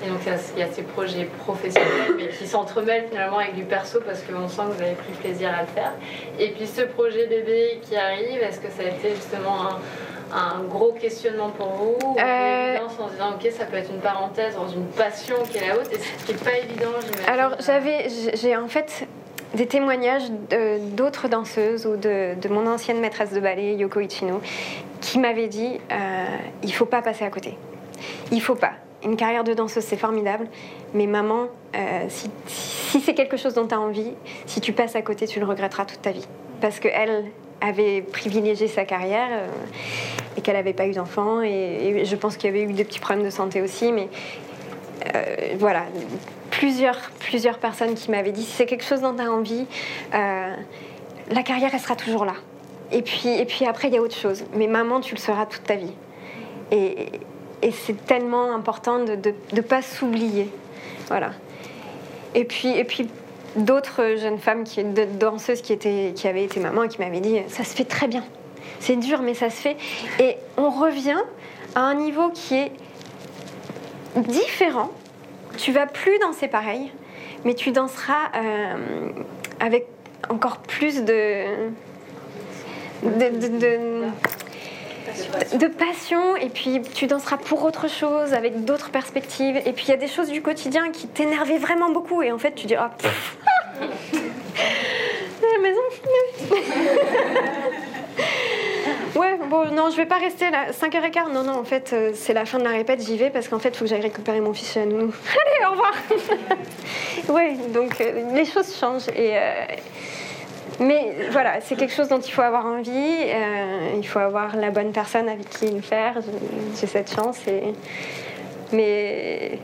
Et donc, il y a ces projets professionnels, qui s'entremêlent finalement avec du perso parce qu'on sent que vous avez pris plaisir à le faire. Et puis, ce projet bébé qui arrive, est-ce que ça a été justement un un gros questionnement pour vous ou euh... en se disant ok ça peut être une parenthèse dans une passion qui est la haute et ce qui n'est pas évident alors j'avais j'ai en fait des témoignages d'autres danseuses ou de, de, mon ancienne maîtresse de ballet Yoko Ichino qui m'avait dit euh, il faut pas passer à côté. Il faut pas. Une carrière de danseuse, c'est formidable, mais maman, euh, si, si c'est quelque chose dont tu as envie, si tu passes à côté, tu le regretteras toute ta vie. Parce qu'elle, avait privilégié sa carrière euh, et qu'elle n'avait pas eu d'enfant. Et, je pense qu'il y avait eu des petits problèmes de santé aussi, mais euh, voilà, plusieurs, plusieurs personnes qui m'avaient dit si c'est quelque chose dont tu as envie, euh, la carrière, elle sera toujours là. Et puis, et puis après, il y a autre chose. Mais maman, tu le seras toute ta vie. Et, et c'est tellement important de ne pas s'oublier. Voilà. Et puis, et puis d'autres jeunes femmes, qui, danseuses qui, étaient, qui avaient été mamans et qui m'avaient dit ça se fait très bien. C'est dur, mais ça se fait. Et on revient à un niveau qui est différent. Tu vas plus danser pareil, mais tu danseras euh, avec encore plus de- de passion et puis tu danseras pour autre chose avec d'autres perspectives. Et puis il y a des choses du quotidien qui t'énervaient vraiment beaucoup et en fait tu dis ah à (laughs) la maison ouais bon non je vais pas rester là. 5h15 non non en fait euh, c'est la fin de la répète j'y vais parce qu'en fait il faut que j'aille récupérer mon fils la nounou (laughs) allez au revoir. (laughs) Ouais donc euh, les choses changent et euh, mais voilà, c'est quelque chose dont il faut avoir envie. euh, il faut avoir la bonne personne avec qui le faire. J'ai- cette chance. Mais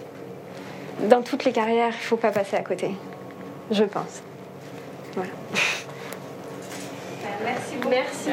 dans toutes les carrières, il ne faut pas passer à côté. Je pense. Voilà. Merci. Merci.